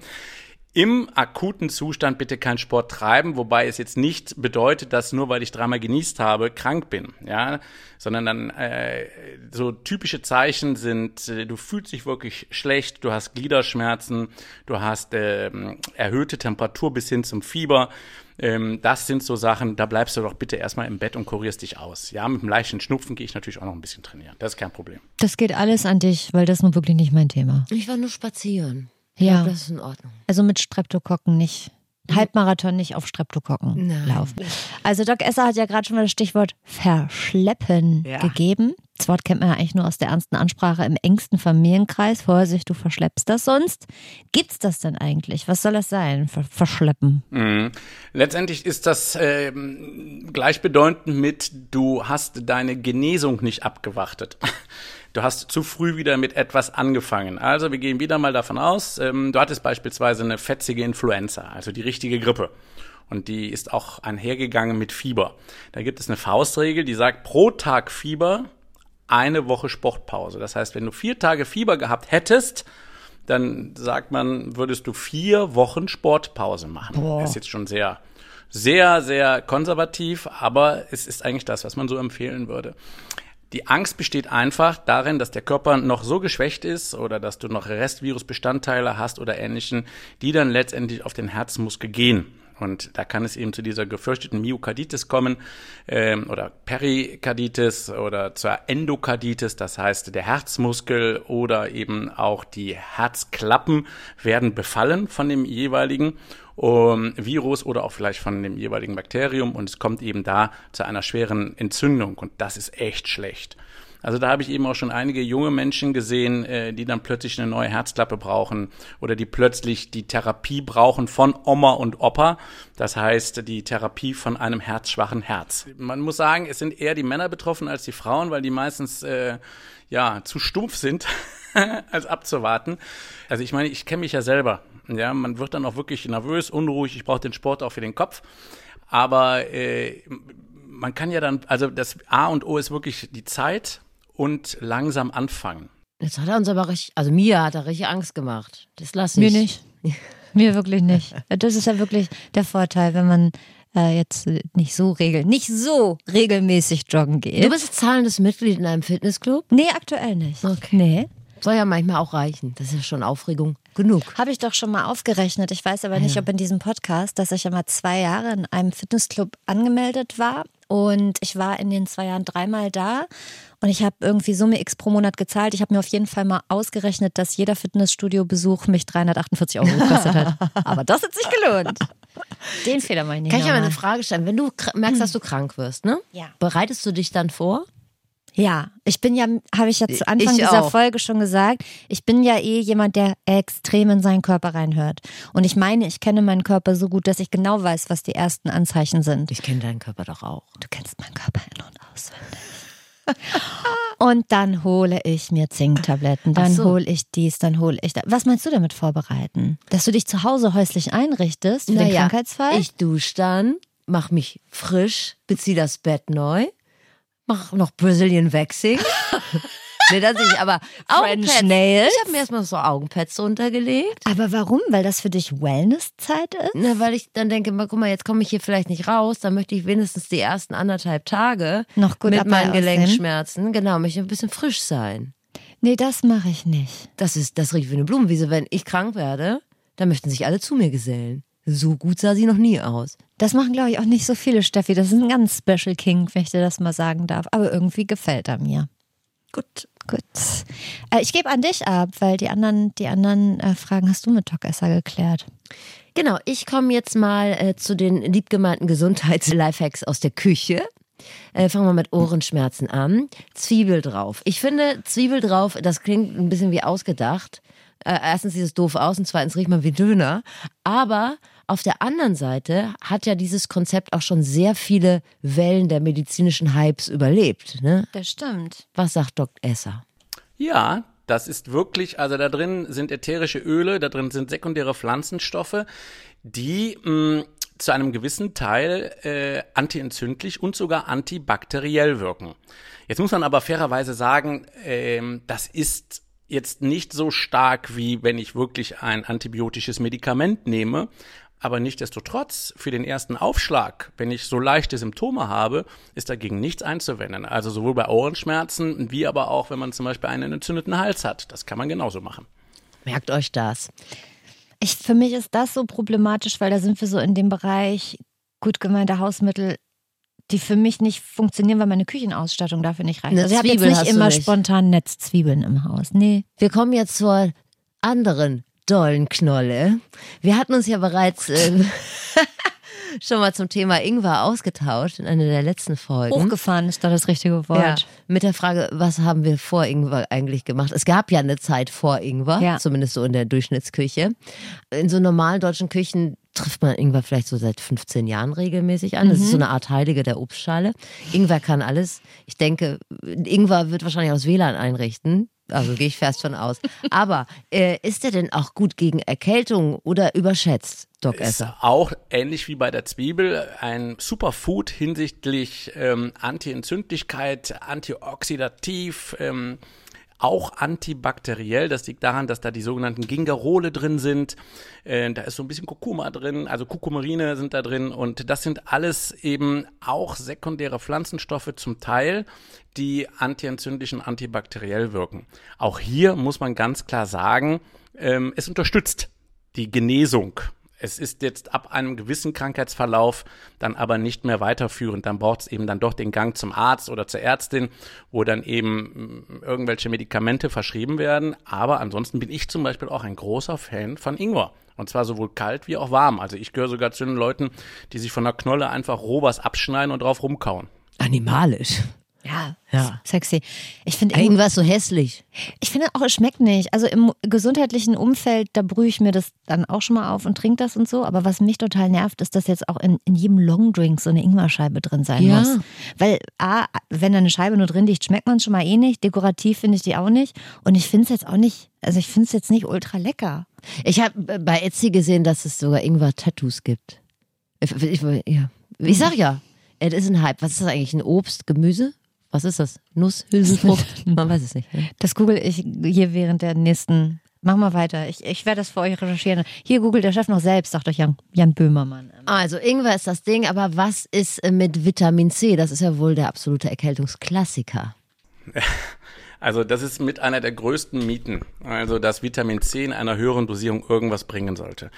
Speaker 1: im akuten Zustand bitte keinen Sport treiben, wobei es jetzt nicht bedeutet, dass nur weil ich dreimal genießt habe, krank bin, ja, sondern dann äh, so typische Zeichen sind, äh, du fühlst dich wirklich schlecht, du hast Gliederschmerzen, du hast äh, erhöhte Temperatur bis hin zum Fieber. Ähm, das sind so Sachen, da bleibst du doch bitte erstmal im Bett und kurierst dich aus. Ja, mit einem leichten Schnupfen gehe ich natürlich auch noch ein bisschen trainieren. Das ist kein Problem.
Speaker 2: Das geht alles an dich, weil das nun wirklich nicht mein Thema.
Speaker 3: Ich war nur spazieren.
Speaker 2: Ja.
Speaker 3: glaub, das ist in Ordnung.
Speaker 2: Also mit Streptokokken nicht. Halbmarathon nicht auf Streptokokken
Speaker 3: Nein.
Speaker 2: laufen. Also Doc Esser hat ja gerade schon mal das Stichwort verschleppen
Speaker 3: Ja.
Speaker 2: gegeben. Das Wort kennt man ja eigentlich nur aus der ernsten Ansprache im engsten Familienkreis. Vorsicht, du verschleppst das sonst. Gibt's das denn eigentlich? Was soll das sein? Ver verschleppen.
Speaker 1: Mhm. Letztendlich ist das ähm, gleichbedeutend mit, du hast deine Genesung nicht abgewartet. Du hast zu früh wieder mit etwas angefangen. Also wir gehen wieder mal davon aus, ähm, du hattest beispielsweise eine fetzige Influenza, also die richtige Grippe. Und die ist auch einhergegangen mit Fieber. Da gibt es eine Faustregel, die sagt, pro Tag Fieber eine Woche Sportpause. Das heißt, wenn du vier Tage Fieber gehabt hättest, dann sagt man, würdest du vier Wochen Sportpause machen. Ist jetzt schon sehr, sehr, sehr konservativ, aber es ist eigentlich das, was man so empfehlen würde. Die Angst besteht einfach darin, dass der Körper noch so geschwächt ist oder dass du noch Restvirusbestandteile hast oder ähnlichen, die dann letztendlich auf den Herzmuskel gehen. Und da kann es eben zu dieser gefürchteten Myokarditis kommen ähm, oder Perikarditis oder zur Endokarditis, das heißt der Herzmuskel oder eben auch die Herzklappen werden befallen von dem jeweiligen um, Virus oder auch vielleicht von dem jeweiligen Bakterium und es kommt eben da zu einer schweren Entzündung und das ist echt schlecht. Also da habe ich eben auch schon einige junge Menschen gesehen, äh, die dann plötzlich eine neue Herzklappe brauchen oder die plötzlich die Therapie brauchen von Oma und Opa. Das heißt, die Therapie von einem herzschwachen Herz. Man muss sagen, es sind eher die Männer betroffen als die Frauen, weil die meistens äh, ja zu stumpf sind, als abzuwarten. Also ich meine, ich kenne mich ja selber. Ja, man wird dann auch wirklich nervös, unruhig. Ich brauche den Sport auch für den Kopf. Aber äh, man kann ja dann, also das A und O ist wirklich die Zeit und langsam anfangen.
Speaker 3: Jetzt hat er uns aber richtig, also mir hat er richtig Angst gemacht. Das lasse ich.
Speaker 2: Mir nicht. Mir wirklich nicht. Das ist ja wirklich der Vorteil, wenn man äh, jetzt nicht so regel, nicht so regelmäßig joggen geht.
Speaker 3: Du bist zahlendes Mitglied in einem Fitnessclub?
Speaker 2: Nee, aktuell nicht.
Speaker 3: Okay.
Speaker 2: Nee.
Speaker 3: Soll ja manchmal auch reichen. Das ist ja schon Aufregung genug.
Speaker 2: Habe ich doch schon mal aufgerechnet. Ich weiß aber nicht,
Speaker 3: Ja.
Speaker 2: ob in diesem Podcast, dass ich ja mal zwei Jahre in einem Fitnessclub angemeldet war. Und ich war in den zwei Jahren dreimal da. Und ich habe irgendwie Summe X pro Monat gezahlt. Ich habe mir auf jeden Fall mal ausgerechnet, dass jeder Fitnessstudio-Besuch mich 348 Euro gekostet hat. Aber das hat sich gelohnt. Den Fehler meine ich
Speaker 3: Kann ich aber eine Frage stellen? Wenn du merkst, dass du krank wirst, ne?
Speaker 2: Ja.
Speaker 3: Bereitest du dich dann vor?
Speaker 2: Ja, ich bin ja, habe ich ja zu Anfang
Speaker 3: Ich
Speaker 2: dieser
Speaker 3: auch.
Speaker 2: Folge schon gesagt, ich bin ja eh jemand, der extrem in seinen Körper reinhört. Und ich meine, ich kenne meinen Körper so gut, dass ich genau weiß, was die ersten Anzeichen sind.
Speaker 3: Ich kenne deinen Körper doch auch.
Speaker 2: Du kennst meinen Körper in- und auswendig. Und dann hole ich mir Zinktabletten, dann
Speaker 3: so.
Speaker 2: hole ich dies, dann hole ich das. Was meinst du damit vorbereiten? Dass du dich zu Hause häuslich einrichtest für den
Speaker 3: Naja,
Speaker 2: Krankheitsfall?
Speaker 3: Ich dusche dann, mach mich frisch, beziehe das Bett neu, mach noch Brazilian Waxing. nee, das nicht, aber
Speaker 2: French. Nails?
Speaker 3: Ich habe mir erstmal so Augenpads runtergelegt.
Speaker 2: Aber warum? Weil das für dich Wellnesszeit ist?
Speaker 3: Na, weil ich dann denke, mal, guck mal, jetzt komme ich hier vielleicht nicht raus, dann möchte ich wenigstens die ersten anderthalb Tage
Speaker 2: Noch gut
Speaker 3: mit meinen
Speaker 2: aussehen.
Speaker 3: Gelenkschmerzen, genau, möchte ein bisschen frisch sein.
Speaker 2: Nee, das mache ich nicht.
Speaker 3: Das ist, das riecht wie eine Blumenwiese. Wenn ich krank werde, dann möchten sich alle zu mir gesellen. So gut sah sie noch nie aus.
Speaker 2: Das machen, glaube ich, auch nicht so viele, Steffi. Das ist ein ganz Special King, wenn ich dir das mal sagen darf. Aber irgendwie gefällt er mir.
Speaker 3: Gut.
Speaker 2: Gut. Äh, ich gebe an dich ab, weil die anderen, die anderen äh, Fragen hast du mit Doc-Esser geklärt.
Speaker 3: Genau, ich komme jetzt mal äh, zu den liebgemeinten Gesundheits-Lifehacks aus der Küche. Äh, fangen wir mit Ohrenschmerzen an. Zwiebel drauf. Ich finde, Zwiebel drauf, das klingt ein bisschen wie ausgedacht. Äh, erstens sieht es doof aus und zweitens riecht man wie Döner. Aber auf der anderen Seite hat ja dieses Konzept auch schon sehr viele Wellen der medizinischen Hypes überlebt. Ne?
Speaker 2: Das stimmt.
Speaker 3: Was sagt Dr. Esser?
Speaker 1: Ja, das ist wirklich, also da drin sind ätherische Öle, da drin sind sekundäre Pflanzenstoffe, die mh, zu einem gewissen Teil äh, antientzündlich und sogar antibakteriell wirken. Jetzt muss man aber fairerweise sagen, ähm, das ist jetzt nicht so stark, wie wenn ich wirklich ein antibiotisches Medikament nehme. Aber nichtdestotrotz, für den ersten Aufschlag, wenn ich so leichte Symptome habe, ist dagegen nichts einzuwenden. Also sowohl bei Ohrenschmerzen, wie aber auch, wenn man zum Beispiel einen entzündeten Hals hat. Das kann man genauso machen.
Speaker 3: Merkt euch das.
Speaker 2: Ich, für mich ist das so problematisch, weil da sind wir so in dem Bereich gut gemeinte Hausmittel, die für mich nicht funktionieren, weil meine Küchenausstattung dafür nicht reicht.
Speaker 3: Eine
Speaker 2: Also ich habe jetzt nicht immer
Speaker 3: nicht.
Speaker 2: spontan Netzzwiebeln im Haus. Nee.
Speaker 3: Wir kommen jetzt zur anderen dollen Knolle. Wir hatten uns ja bereits äh, schon mal zum Thema Ingwer ausgetauscht in einer der letzten Folgen.
Speaker 2: Hochgefahren ist da das richtige Wort.
Speaker 3: Ja, mit der Frage, was haben wir vor Ingwer eigentlich gemacht? Es gab ja eine Zeit vor Ingwer,
Speaker 2: Ja.
Speaker 3: zumindest so in der Durchschnittsküche. In so normalen deutschen Küchen trifft man Ingwer vielleicht so seit 15 Jahren regelmäßig an. Das ist so eine Art Heilige der Obstschale. Ingwer kann alles. Ich denke, Ingwer wird wahrscheinlich aus WLAN einrichten. Also gehe ich fest von aus. Aber äh, ist der denn auch gut gegen Erkältung oder überschätzt, Doc
Speaker 1: Ist
Speaker 3: Esser?
Speaker 1: auch ähnlich wie bei der Zwiebel ein Superfood hinsichtlich ähm, Anti-Entzündlichkeit, antioxidativ, ähm, auch antibakteriell. Das liegt daran, dass da die sogenannten Gingerole drin sind. Äh, da ist so ein bisschen Kurkuma drin, also Kurkumarine sind da drin. Und das sind alles eben auch sekundäre Pflanzenstoffe zum Teil, die antientzündlich und antibakteriell wirken. Auch hier muss man ganz klar sagen, ähm, es unterstützt die Genesung Es ist jetzt ab einem gewissen Krankheitsverlauf dann aber nicht mehr weiterführend. Dann braucht es eben dann doch den Gang zum Arzt oder zur Ärztin, wo dann eben mm, irgendwelche Medikamente verschrieben werden. Aber ansonsten bin ich zum Beispiel auch ein großer Fan von Ingwer. Und zwar sowohl kalt wie auch warm. Also ich gehöre sogar zu den Leuten, die sich von der Knolle einfach roh was abschneiden und drauf rumkauen.
Speaker 3: Animalisch.
Speaker 2: Ja,
Speaker 3: Ja.
Speaker 2: sexy. Ich finde
Speaker 3: Irgendwas so hässlich.
Speaker 2: Ich finde auch, es schmeckt nicht. Also im gesundheitlichen Umfeld, da brühe ich mir das dann auch schon mal auf und trinke das und so. Aber was mich total nervt, ist, dass jetzt auch in, in jedem Longdrink so eine Ingwerscheibe drin sein
Speaker 3: Ja.
Speaker 2: muss. Weil A, wenn da eine Scheibe nur drin liegt, schmeckt man es schon mal eh nicht. Dekorativ finde ich die auch nicht. Und ich finde es jetzt auch nicht, also ich finde es jetzt nicht ultra lecker.
Speaker 3: Ich habe bei Etsy gesehen, dass es sogar Ingwer-Tattoos gibt. Ich, ich, ja. ich sag ja, es ist ein Hype. Was ist das eigentlich? Ein Obst, Gemüse? Was ist das? Nuss, Hülsenfrucht? Man weiß es nicht. Ne?
Speaker 2: Das google ich hier während der nächsten. Mach mal weiter. Ich, ich werde das für euch recherchieren. Hier googelt der Chef noch selbst, sagt euch Jan, Jan Böhmermann.
Speaker 3: Also Ingwer ist das Ding, aber was ist mit Vitamin C? Das ist ja wohl der absolute Erkältungsklassiker.
Speaker 1: Also das ist mit einer der größten Mythen. Also dass Vitamin C in einer höheren Dosierung irgendwas bringen sollte.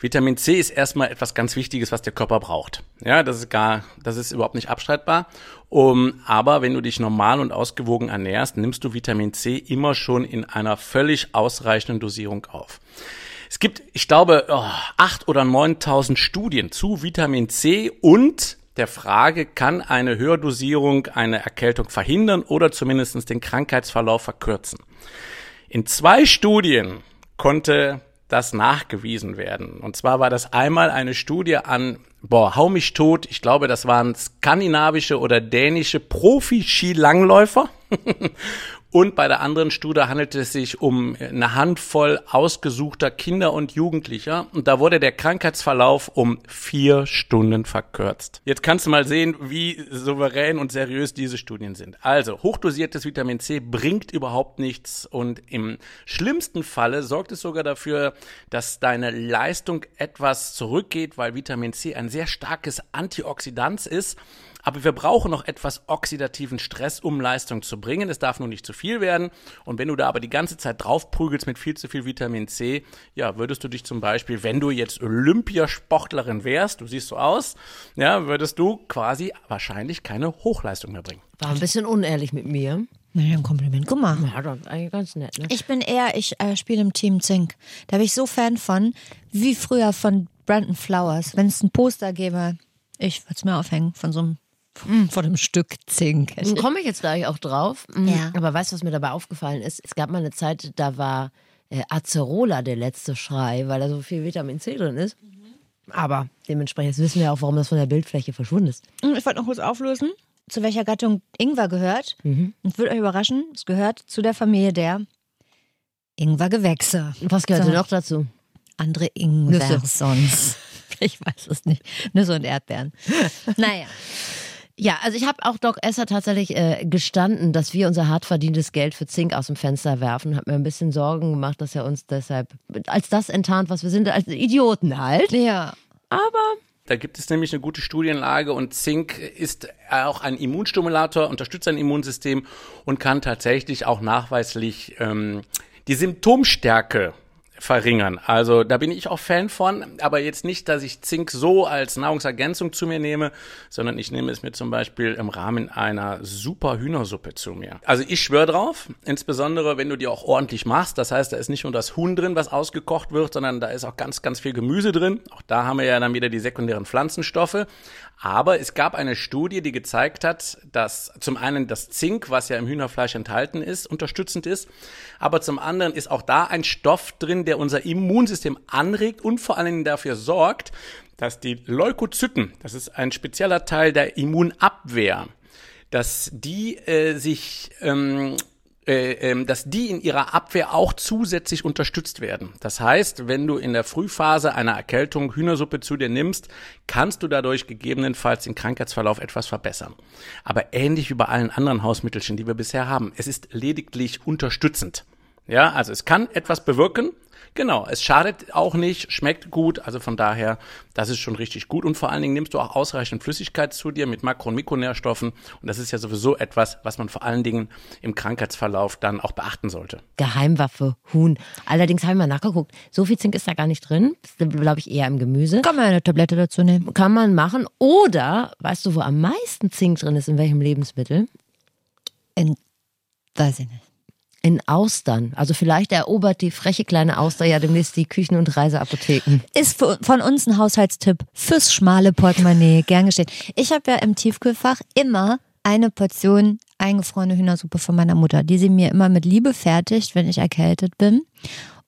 Speaker 1: Vitamin C ist erstmal etwas ganz Wichtiges, was der Körper braucht. Ja, das ist gar, das ist überhaupt nicht abstreitbar. Um, aber wenn du dich normal und ausgewogen ernährst, nimmst du Vitamin C immer schon in einer völlig ausreichenden Dosierung auf. Es gibt, ich glaube, oh, acht oder 9.000 Studien zu Vitamin C und der Frage, kann eine Höherdosierung eine Erkältung verhindern oder zumindest den Krankheitsverlauf verkürzen. In zwei Studien konnte das nachgewiesen werden. Und zwar war das einmal eine Studie an, boah, hau mich tot, ich glaube, das waren skandinavische oder dänische Profi-Skilangläufer. Und bei der anderen Studie handelte es sich um eine Handvoll ausgesuchter Kinder und Jugendlicher. Und da wurde der Krankheitsverlauf um vier Stunden verkürzt. Jetzt kannst du mal sehen, wie souverän und seriös diese Studien sind. Also, hochdosiertes Vitamin C bringt überhaupt nichts. Und im schlimmsten Falle sorgt es sogar dafür, dass deine Leistung etwas zurückgeht, weil Vitamin C ein sehr starkes Antioxidant ist. Aber wir brauchen noch etwas oxidativen Stress, um Leistung zu bringen. Es darf nur nicht zu viel werden. Und wenn du da aber die ganze Zeit draufprügelst mit viel zu viel Vitamin C, ja, würdest du dich zum Beispiel, wenn du jetzt Olympiasportlerin wärst, du siehst so aus, ja, würdest du quasi wahrscheinlich keine Hochleistung mehr bringen.
Speaker 3: War ein bisschen unehrlich mit mir.
Speaker 2: Naja, ein Kompliment. Guck mal.
Speaker 3: Ja, das ist eigentlich ganz nett, ne?
Speaker 2: Ich bin eher, ich äh, spiele im Team Zink. Da bin ich so Fan von, wie früher von Brandon Flowers. Wenn es ein Poster gäbe, ich würde es mir aufhängen von so einem, von einem Stück Zink.
Speaker 3: Komme ich jetzt gleich auch drauf. Mhm.
Speaker 2: Ja.
Speaker 3: Aber weißt du, was mir dabei aufgefallen ist? Es gab mal eine Zeit, da war äh, Acerola der letzte Schrei, weil da so viel Vitamin C drin ist. Aber dementsprechend wissen wir auch, warum das von der Bildfläche verschwunden ist.
Speaker 2: Hm, Ich wollte noch kurz auflösen, zu welcher Gattung Ingwer gehört. Und würde euch überraschen, es gehört zu der Familie der Ingwergewächse.
Speaker 3: Was gehört
Speaker 2: So.
Speaker 3: denn noch dazu?
Speaker 2: Andere Ingwersons. Ich weiß es nicht. Nüsse und Erdbeeren. Naja.
Speaker 3: Ja, also ich habe auch Doc Esser tatsächlich äh, gestanden, dass wir unser hart verdientes Geld für Zink aus dem Fenster werfen. Hat mir ein bisschen Sorgen gemacht, dass er uns deshalb als das enttarnt, was wir sind, als Idioten halt.
Speaker 2: Ja.
Speaker 3: Aber
Speaker 1: Da gibt es nämlich eine gute Studienlage und Zink ist auch ein Immunstimulator, unterstützt ein Immunsystem und kann tatsächlich auch nachweislich ähm, die Symptomstärke verringern. Also da bin ich auch Fan von, aber jetzt nicht, dass ich Zink so als Nahrungsergänzung zu mir nehme, sondern ich nehme es mir zum Beispiel im Rahmen einer super Hühnersuppe zu mir. Also ich schwöre drauf, insbesondere wenn du die auch ordentlich machst. Das heißt, da ist nicht nur das Huhn drin, was ausgekocht wird, sondern da ist auch ganz, ganz viel Gemüse drin. Auch da haben wir ja dann wieder die sekundären Pflanzenstoffe. Aber es gab eine Studie, die gezeigt hat, dass zum einen das Zink, was ja im Hühnerfleisch enthalten ist, unterstützend ist, aber zum anderen ist auch da ein Stoff drin, der unser Immunsystem anregt und vor allen Dingen dafür sorgt, dass die Leukozyten, das ist ein spezieller Teil der Immunabwehr, dass die äh, sich ähm, äh, ähm, dass die in ihrer Abwehr auch zusätzlich unterstützt werden. Das heißt, wenn du in der Frühphase einer Erkältung Hühnersuppe zu dir nimmst, kannst du dadurch gegebenenfalls den Krankheitsverlauf etwas verbessern. Aber ähnlich wie bei allen anderen Hausmittelchen, die wir bisher haben, es ist lediglich unterstützend. Ja, also es kann etwas bewirken. Genau, es schadet auch nicht, schmeckt gut, also von daher, das ist schon richtig gut und vor allen Dingen nimmst du auch ausreichend Flüssigkeit zu dir mit Makro- und Mikronährstoffen und das ist ja sowieso etwas, was man vor allen Dingen im Krankheitsverlauf dann auch beachten sollte.
Speaker 3: Geheimwaffe, Huhn. Allerdings habe ich mal nachgeguckt, so viel Zink ist da gar nicht drin. Glaube ich, eher im Gemüse.
Speaker 2: Kann man eine Tablette dazu nehmen.
Speaker 3: Kann man machen. Oder, weißt du, wo am meisten Zink drin ist, in welchem Lebensmittel?
Speaker 2: In, weiß ich nicht.
Speaker 3: In Austern. Also vielleicht erobert die freche kleine Auster ja demnächst die Küchen- und Reiseapotheken.
Speaker 2: Ist von uns ein Haushaltstipp fürs schmale Portemonnaie, gern geschehen. Ich habe ja im Tiefkühlfach immer eine Portion eingefrorene Hühnersuppe von meiner Mutter, die sie mir immer mit Liebe fertigt, wenn ich erkältet bin.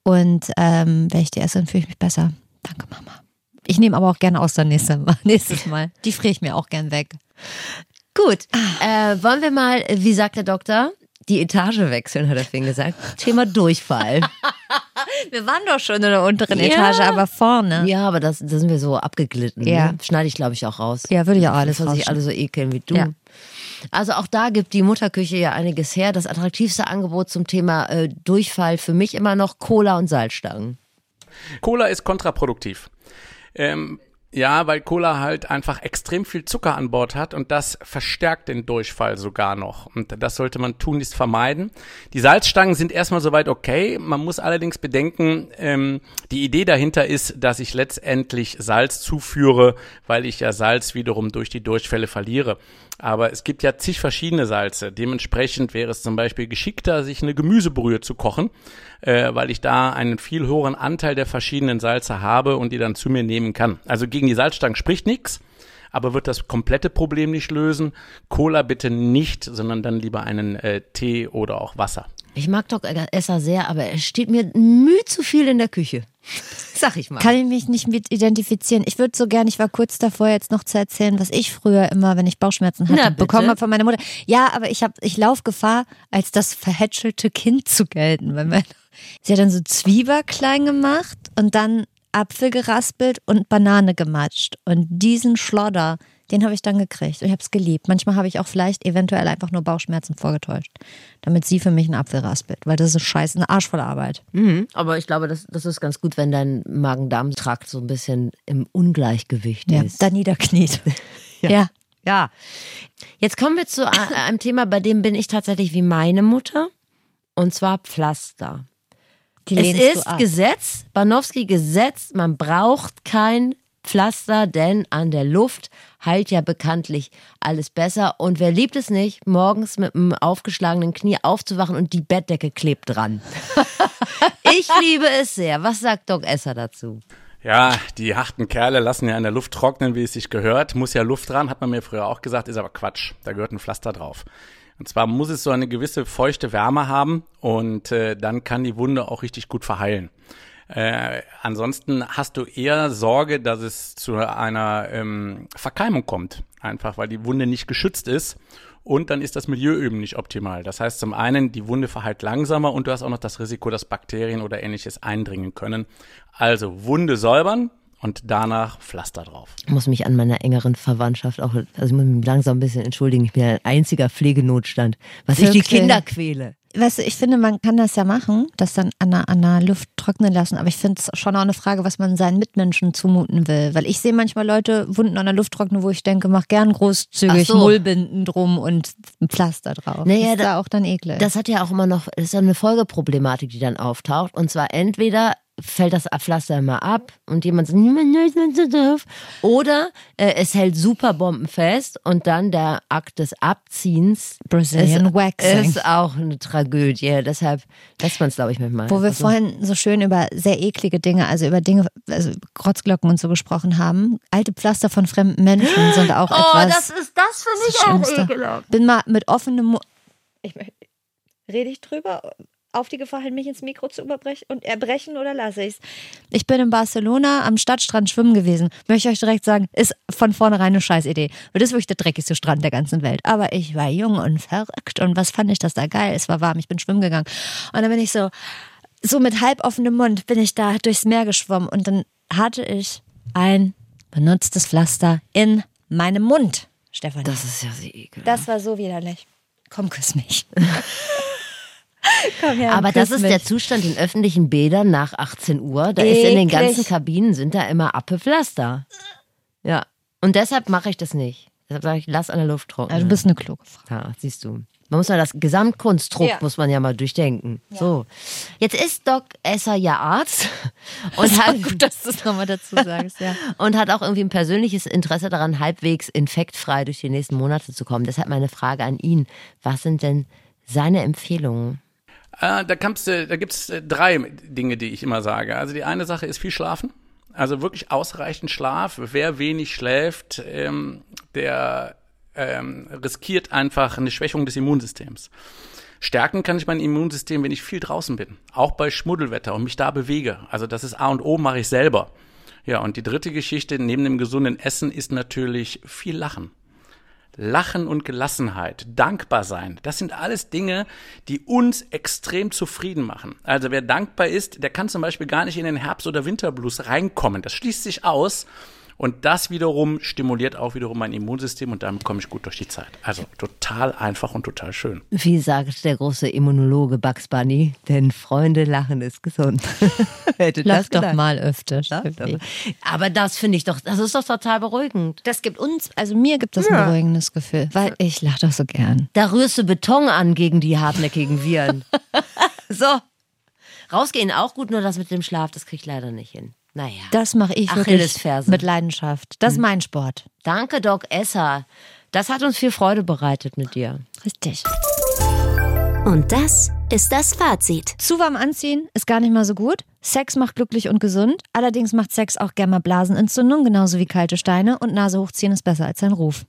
Speaker 2: Und ähm, wenn ich die esse, dann fühle ich mich besser. Danke, Mama. Ich nehme aber auch gerne Austern nächstes Mal. Nächstes Mal. Die friere ich mir auch gern weg.
Speaker 3: Gut, äh, wollen wir mal, wie sagt der Doktor, die Etage wechseln, hat er vorhin gesagt. Thema Durchfall.
Speaker 2: Wir waren doch schon in der unteren
Speaker 3: Ja.
Speaker 2: Etage, aber vorne.
Speaker 3: ja, aber das, da sind wir so abgeglitten.
Speaker 2: Ja.
Speaker 3: Ne? Schneide ich, glaube ich, auch raus.
Speaker 2: Ja, würde ich auch alles
Speaker 3: Bevor sich
Speaker 2: rausschneiden.
Speaker 3: alle so ekeln wie du.
Speaker 2: Ja.
Speaker 3: Also auch da gibt die Mutterküche ja einiges her. Das attraktivste Angebot zum Thema äh, Durchfall für mich immer noch Cola und Salzstangen.
Speaker 1: Cola ist kontraproduktiv. Ähm, ja, weil Cola halt einfach extrem viel Zucker an Bord hat und das verstärkt den Durchfall sogar noch. Und das sollte man tunlichst vermeiden. Die Salzstangen sind erstmal soweit okay. Man muss allerdings bedenken, ähm, die Idee dahinter ist, dass ich letztendlich Salz zuführe, weil ich ja Salz wiederum durch die Durchfälle verliere. Aber es gibt ja zig verschiedene Salze. Dementsprechend wäre es zum Beispiel geschickter, sich eine Gemüsebrühe zu kochen, äh, weil ich da einen viel höheren Anteil der verschiedenen Salze habe und die dann zu mir nehmen kann. Also gegen die Salzstangen spricht nichts, aber wird das komplette Problem nicht lösen. Cola bitte nicht, sondern dann lieber einen äh, Tee oder auch Wasser.
Speaker 3: Ich mag Doc Esser sehr, aber er steht mir müh zu viel in der Küche. Sag ich mal.
Speaker 2: Kann ich mich nicht mit identifizieren. Ich würde so gern, ich war kurz davor jetzt noch zu erzählen, was ich früher immer, wenn ich Bauchschmerzen hatte, bekommen habe von meiner Mutter. Ja, aber ich habe, ich laufe Gefahr, als das verhätschelte Kind zu gelten. Weil mein, sie hat dann so Zwieber klein gemacht und dann Apfel geraspelt und Banane gematscht. Und diesen Schlodder, den habe ich dann gekriegt. Und ich habe es geliebt. Manchmal habe ich auch vielleicht eventuell einfach nur Bauchschmerzen vorgetäuscht, damit sie für mich einen Apfel raspelt. Weil das ist scheiße, eine arschvolle Arbeit.
Speaker 3: Mhm, aber ich glaube, das, das ist ganz gut, wenn dein Magen-Darm-Trakt so ein bisschen im Ungleichgewicht
Speaker 2: Ja,
Speaker 3: ist.
Speaker 2: da niederkniet. ja.
Speaker 3: Ja. Jetzt kommen wir zu einem Thema, bei dem bin ich tatsächlich wie meine Mutter. Und zwar Pflaster.
Speaker 2: Die
Speaker 3: Es ist. Gesetz, Banowski Gesetz, man braucht kein Pflaster, denn an der Luft heilt ja bekanntlich alles besser. Und wer liebt es nicht, morgens mit einem aufgeschlagenen Knie aufzuwachen und die Bettdecke klebt dran. ich liebe es sehr. Was sagt Doc Esser dazu?
Speaker 1: Ja, die harten Kerle lassen ja in der Luft trocknen, wie es sich gehört. Muss ja Luft dran, hat man mir früher auch gesagt, ist aber Quatsch. Da gehört ein Pflaster drauf. Und zwar muss es so eine gewisse feuchte Wärme haben und äh, dann kann die Wunde auch richtig gut verheilen. Äh, ansonsten hast du eher Sorge, dass es zu einer ähm, Verkeimung kommt. Einfach weil die Wunde nicht geschützt ist. Und dann ist das Milieu eben nicht optimal. Das heißt zum einen, die Wunde verheilt langsamer und du hast auch noch das Risiko, dass Bakterien oder ähnliches eindringen können. Also Wunde säubern und danach Pflaster drauf.
Speaker 3: Ich muss mich an meiner engeren Verwandtschaft auch, also ich muss mich langsam ein bisschen entschuldigen. Ich bin ein einziger Pflegenotstand, was ich die
Speaker 2: Wirklich?
Speaker 3: Kinder quäle.
Speaker 2: Weißt du, ich finde, man kann das ja machen, das dann an der, an der Luft trocknen lassen, aber ich finde es schon auch eine Frage, was man seinen Mitmenschen zumuten will. Weil ich sehe manchmal Leute Wunden an der Luft trocknen, wo ich denke, mach gern großzügig
Speaker 3: Ach so.
Speaker 2: Mullbinden drum und ein Pflaster drauf.
Speaker 3: Naja,
Speaker 2: ist
Speaker 3: da-
Speaker 2: da auch dann eklig.
Speaker 3: Das hat ja auch immer noch, das ist ja eine Folgeproblematik, die dann auftaucht. Und zwar entweder fällt das Pflaster immer ab und jemand sagt, niemand so doof. Oder äh, es hält super bombenfest und dann der Akt des Abziehens
Speaker 2: Brazilian
Speaker 3: ist,
Speaker 2: Waxing.
Speaker 3: ist auch eine Tragödie. Deshalb lässt man es, glaube ich, manchmal.
Speaker 2: Wo wir
Speaker 3: Also,
Speaker 2: vorhin so schön über sehr eklige Dinge, also über Dinge, also Krotzglocken und so gesprochen haben. Alte Pflaster von fremden Menschen sind auch
Speaker 3: Oh,
Speaker 2: etwas.
Speaker 3: das ist das finde
Speaker 2: das
Speaker 3: ich auch
Speaker 2: Schlimmste.
Speaker 3: ekelhaft.
Speaker 2: Bin mal mit offenem Mund. Rede ich drüber? Auf die Gefahr hin, mich ins Mikro zu überbrechen und erbrechen oder lasse ich's? Ich bin in Barcelona am Stadtstrand schwimmen gewesen. Möchte ich euch direkt sagen, ist von vornherein eine Scheißidee. Weil das ist wirklich der dreckigste Strand der ganzen Welt. Aber ich war jung und verrückt und was fand ich das da geil? Es war warm, ich bin schwimmen gegangen. Und dann bin ich so, so mit halb offenem Mund bin ich da durchs Meer geschwommen und dann hatte ich ein benutztes Pflaster in meinem Mund, Stefanie.
Speaker 3: Das ist ja sehr ekelhaft.
Speaker 2: Das war so widerlich. Komm, küss mich. Komm her,
Speaker 3: Aber das ist
Speaker 2: mich.
Speaker 3: der Zustand in öffentlichen Bädern nach 18 Uhr. Da ist in den
Speaker 2: Eklig.
Speaker 3: ganzen Kabinen sind da immer Appepflaster. Ja. Und deshalb mache ich das nicht. Deshalb sage ich, lass an der Luft trocknen.
Speaker 2: Ja, du bist eine kluge Frau.
Speaker 3: Ja, siehst du. Man muss ja das Gesamtkonstrukt
Speaker 2: Ja.
Speaker 3: muss man ja mal durchdenken. So. Jetzt ist Doc Esser ja Arzt und hat,
Speaker 2: Gut, dass du es nochmal dazu sagst, ja.
Speaker 3: und hat auch irgendwie ein persönliches Interesse daran, halbwegs infektfrei durch die nächsten Monate zu kommen. Deshalb meine Frage an ihn. Was sind denn seine Empfehlungen?
Speaker 1: Äh, da kannst da gibt's äh, drei Dinge, die ich immer sage. Also die eine Sache ist viel schlafen. Also wirklich ausreichend Schlaf. Wer wenig schläft, ähm, der ähm, riskiert einfach eine Schwächung des Immunsystems. Stärken kann ich mein Immunsystem, wenn ich viel draußen bin. Auch bei Schmuddelwetter und mich da bewege. Also das ist A und O, mache ich selber. Ja, und die dritte Geschichte neben dem gesunden Essen ist natürlich viel Lachen. Lachen und Gelassenheit, dankbar sein, das sind alles Dinge, die uns extrem zufrieden machen. Also wer dankbar ist, der kann zum Beispiel gar nicht in den Herbst- oder Winterblues reinkommen. Das schließt sich aus. Und das wiederum stimuliert auch wiederum mein Immunsystem und damit komme ich gut durch die Zeit. Also total einfach und total schön.
Speaker 3: Wie sagt der große Immunologe Bugs Bunny, denn Freunde lachen ist gesund. Hätte
Speaker 2: Lach
Speaker 3: das
Speaker 2: doch
Speaker 3: gedacht.
Speaker 2: mal öfter.
Speaker 3: Ja. Aber das finde ich doch, das ist doch total beruhigend.
Speaker 2: Das gibt uns, also mir gibt das ein beruhigendes Gefühl, weil ich lache doch so gern.
Speaker 3: Da rührst du Beton an gegen die hartnäckigen Viren. so. Rausgehen auch gut, nur das mit dem Schlaf, das krieg ich leider nicht hin. Naja.
Speaker 2: Das mache ich wirklich mit Leidenschaft. Das ist mein Sport.
Speaker 3: Danke, Doc Esser. Das hat uns viel Freude bereitet mit dir.
Speaker 2: Richtig.
Speaker 4: Und das ist das Fazit.
Speaker 2: Zu warm anziehen ist gar nicht mal so gut. Sex macht glücklich und gesund. Allerdings macht Sex auch gerne mal Blasenentzündung, genauso wie kalte Steine. Und Nase hochziehen ist besser als ein Ruf.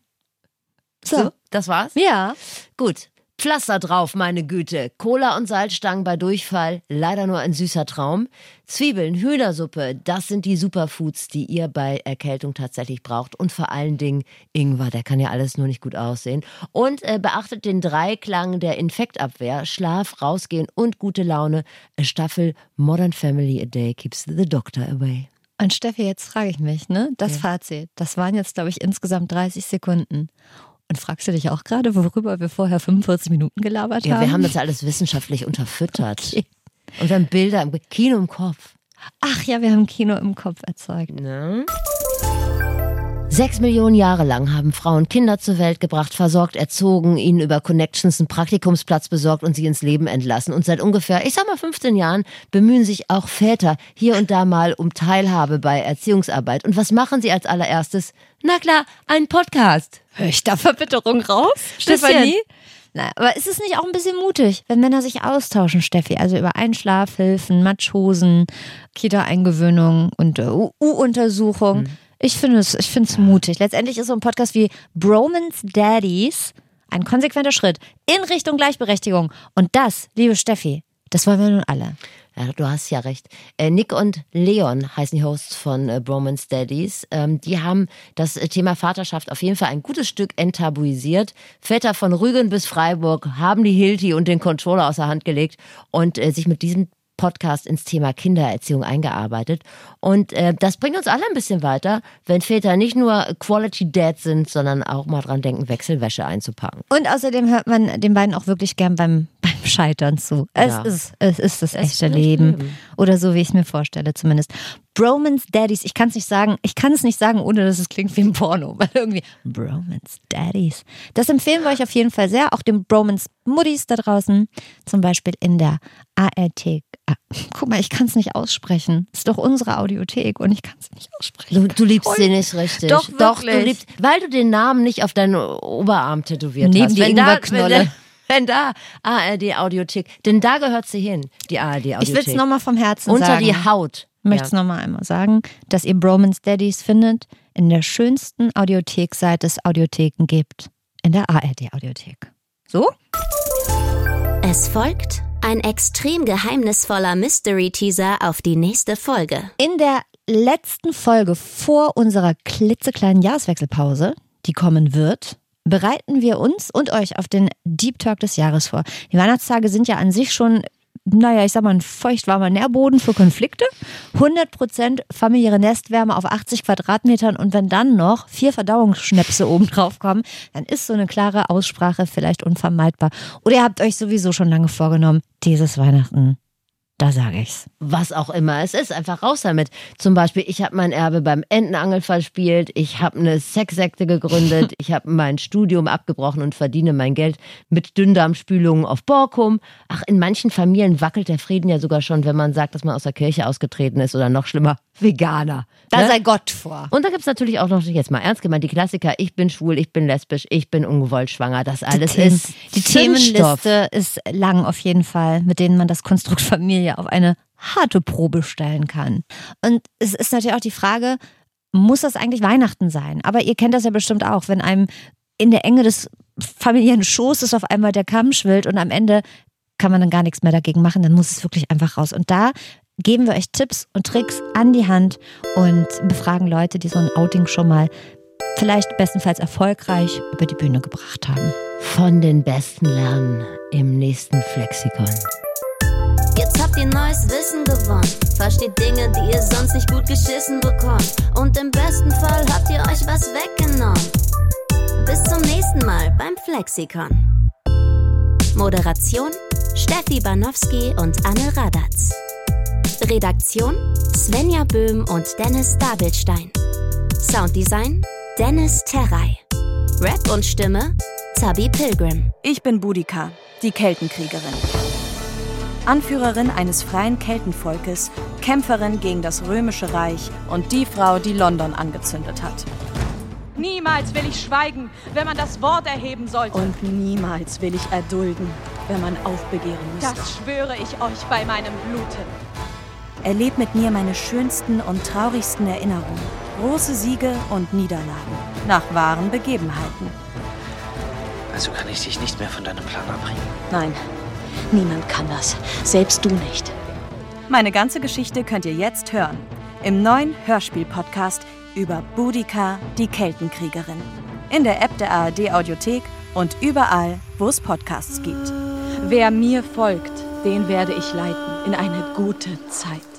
Speaker 2: So.
Speaker 3: das war's?
Speaker 2: Ja.
Speaker 3: Gut. Pflaster drauf, meine Güte. Cola und Salzstangen bei Durchfall, leider nur ein süßer Traum. Zwiebeln, Hühnersuppe, das sind die Superfoods, die ihr bei Erkältung tatsächlich braucht. Und vor allen Dingen Ingwer, der kann ja alles nur nicht gut aussehen. Und äh, beachtet den Dreiklang der Infektabwehr, Schlaf, rausgehen und gute Laune. A Staffel Modern Family a Day keeps the doctor away.
Speaker 2: Und Steffi, jetzt frage ich mich, ne? Das Fazit. Das waren jetzt, glaube ich, insgesamt 30 Sekunden. Und fragst du dich auch gerade, worüber wir vorher 45 Minuten gelabert
Speaker 3: Ja,
Speaker 2: haben?
Speaker 3: wir haben das alles wissenschaftlich unterfüttert.
Speaker 2: Okay.
Speaker 3: Und wir haben Bilder im Kino im Kopf.
Speaker 2: Ach ja, wir haben Kino im Kopf erzeugt.
Speaker 3: Ne? Sechs Millionen Jahre lang haben Frauen Kinder zur Welt gebracht, versorgt, erzogen, ihnen über Connections einen Praktikumsplatz besorgt und sie ins Leben entlassen. Und seit ungefähr, ich sag mal 15 Jahren, bemühen sich auch Väter hier und da mal um Teilhabe bei Erziehungsarbeit. Und was machen sie als allererstes? Na klar, einen Podcast.
Speaker 2: Höre ich da Verbitterung raus, Stefanie? Na, aber ist es nicht auch ein bisschen mutig, wenn Männer sich austauschen, Steffi? Also über Einschlafhilfen, Matschhosen, Kita-Eingewöhnung und äh, U-Untersuchung. Ich finde es, ich finde mutig. Letztendlich ist so ein Podcast wie Bromance Daddies ein konsequenter Schritt in Richtung Gleichberechtigung. Und das, liebe Steffi, das wollen wir nun alle.
Speaker 3: Ja, du hast ja recht. Äh, Nick und Leon heißen die Hosts von äh, Bromance Daddies. Ähm, die haben das äh, Thema Vaterschaft auf jeden Fall ein gutes Stück enttabuisiert. Väter von Rügen bis Freiburg haben die Hilti und den Controller aus der Hand gelegt und sich mit diesem Podcast ins Thema Kindererziehung eingearbeitet. Und äh, das bringt uns alle ein bisschen weiter, wenn Väter nicht nur Quality Dad sind, sondern auch mal dran denken, Wechselwäsche einzupacken.
Speaker 2: Und außerdem hört man den beiden auch wirklich gern beim, beim Scheitern zu. Es,
Speaker 3: Ja.
Speaker 2: ist, es ist das echte
Speaker 3: ist
Speaker 2: Leben.
Speaker 3: Leben.
Speaker 2: Oder so, wie ich es mir vorstelle, zumindest. Bromance Daddies, ich kann es nicht sagen, ich kann es nicht sagen, ohne dass es klingt wie ein Porno. Weil irgendwie, Bromance Daddies. Das empfehlen wir euch auf jeden Fall sehr, auch den Bromance Muddies da draußen. Zum Beispiel in der ART. Guck mal, ich kann es nicht aussprechen. Ist doch unsere Audiothek und ich kann es nicht aussprechen.
Speaker 3: Du, du liebst sie nicht richtig.
Speaker 2: Doch,
Speaker 3: Doch, du
Speaker 2: wirklich.
Speaker 3: liebst, weil du den Namen nicht auf deinen Oberarm tätowiert
Speaker 2: Neben
Speaker 3: hast.
Speaker 2: die
Speaker 3: Wenn da-
Speaker 2: Ingwerknolle.
Speaker 3: Wenn, da ARD Audiothek, denn da gehört sie hin, die ARD Audiothek.
Speaker 2: Ich will es nochmal vom Herzen
Speaker 3: Unter
Speaker 2: sagen.
Speaker 3: die Haut.
Speaker 2: Ich möchte es
Speaker 3: Ja.
Speaker 2: nochmal einmal sagen, dass ihr Bromance Daddies findet in der schönsten Audiothek, seit es Audiotheken gibt. In der ARD-Audiothek. So?
Speaker 4: Es folgt ein extrem geheimnisvoller Mystery-Teaser auf die nächste Folge.
Speaker 2: In der letzten Folge vor unserer klitzekleinen Jahreswechselpause, die kommen wird, bereiten wir uns und euch auf den Deep Talk des Jahres vor. Die Weihnachtstage sind ja an sich schon naja, ich sag mal, ein feuchtwarmer Nährboden für Konflikte, 100% familiäre Nestwärme auf 80 Quadratmetern und wenn dann noch vier Verdauungsschnäpse oben drauf kommen, dann ist so eine klare Aussprache vielleicht unvermeidbar. Oder ihr habt euch sowieso schon lange vorgenommen, dieses Weihnachten da sage ich's.
Speaker 3: Was auch immer es ist, einfach raus damit. Zum Beispiel, ich habe mein Erbe beim Entenangel verspielt, ich habe eine Sexsekte gegründet, ich habe mein Studium abgebrochen und verdiene mein Geld mit Dünndarmspülungen auf Borkum. Ach, in manchen Familien wackelt der Frieden ja sogar schon, wenn man sagt, dass man aus der Kirche ausgetreten ist oder noch schlimmer, Veganer.
Speaker 2: Da ne? sei Gott vor.
Speaker 3: Und da gibt es natürlich auch noch, jetzt mal ernst gemeint, die Klassiker, ich bin schwul, ich bin lesbisch, ich bin ungewollt schwanger. Das alles
Speaker 2: die
Speaker 3: ist.
Speaker 2: Die Themenliste ist lang auf jeden Fall, mit denen man das Konstrukt Familie auf eine harte Probe stellen kann. Und es ist natürlich auch die Frage, muss das eigentlich Weihnachten sein? Aber ihr kennt das ja bestimmt auch, wenn einem in der Enge des familiären Schoßes auf einmal der Kamm schwillt und am Ende kann man dann gar nichts mehr dagegen machen, dann muss es wirklich einfach raus. Und da geben wir euch Tipps und Tricks an die Hand und befragen Leute, die so ein Outing schon mal vielleicht bestenfalls erfolgreich über die Bühne gebracht haben.
Speaker 3: Von den Besten lernen im nächsten Flexikon.
Speaker 4: Jetzt habt ihr neues Wissen gewonnen. Versteht Dinge, die ihr sonst nicht gut geschissen bekommt. Und im besten Fall habt ihr euch was weggenommen. Bis zum nächsten Mal beim Flexikon. Moderation Steffi Banowski und Anne Radatz. Redaktion Svenja Böhm und Dennis Dabelstein. Sounddesign Dennis Terrei. Rap und Stimme Zabi Pilgrim.
Speaker 5: Ich bin Budika, die Keltenkriegerin. Anführerin eines freien Keltenvolkes, Kämpferin gegen das Römische Reich und die Frau, die London angezündet hat.
Speaker 6: Niemals will ich schweigen, wenn man das Wort erheben sollte.
Speaker 5: Und niemals will ich erdulden, wenn man aufbegehren müsste.
Speaker 6: Das schwöre ich euch bei meinem Blute.
Speaker 5: Erlebt mit mir meine schönsten und traurigsten Erinnerungen, große Siege und Niederlagen, nach wahren Begebenheiten.
Speaker 7: Also kann ich dich nicht mehr von deinem Plan abbringen.
Speaker 5: Nein, niemand kann das, selbst du nicht. Meine ganze Geschichte könnt ihr jetzt hören, im neuen Hörspiel-Podcast über Boudica, die Keltenkriegerin. In der App der ARD Audiothek und überall, wo es Podcasts gibt.
Speaker 6: Wer mir folgt, den werde ich leiten in eine gute Zeit.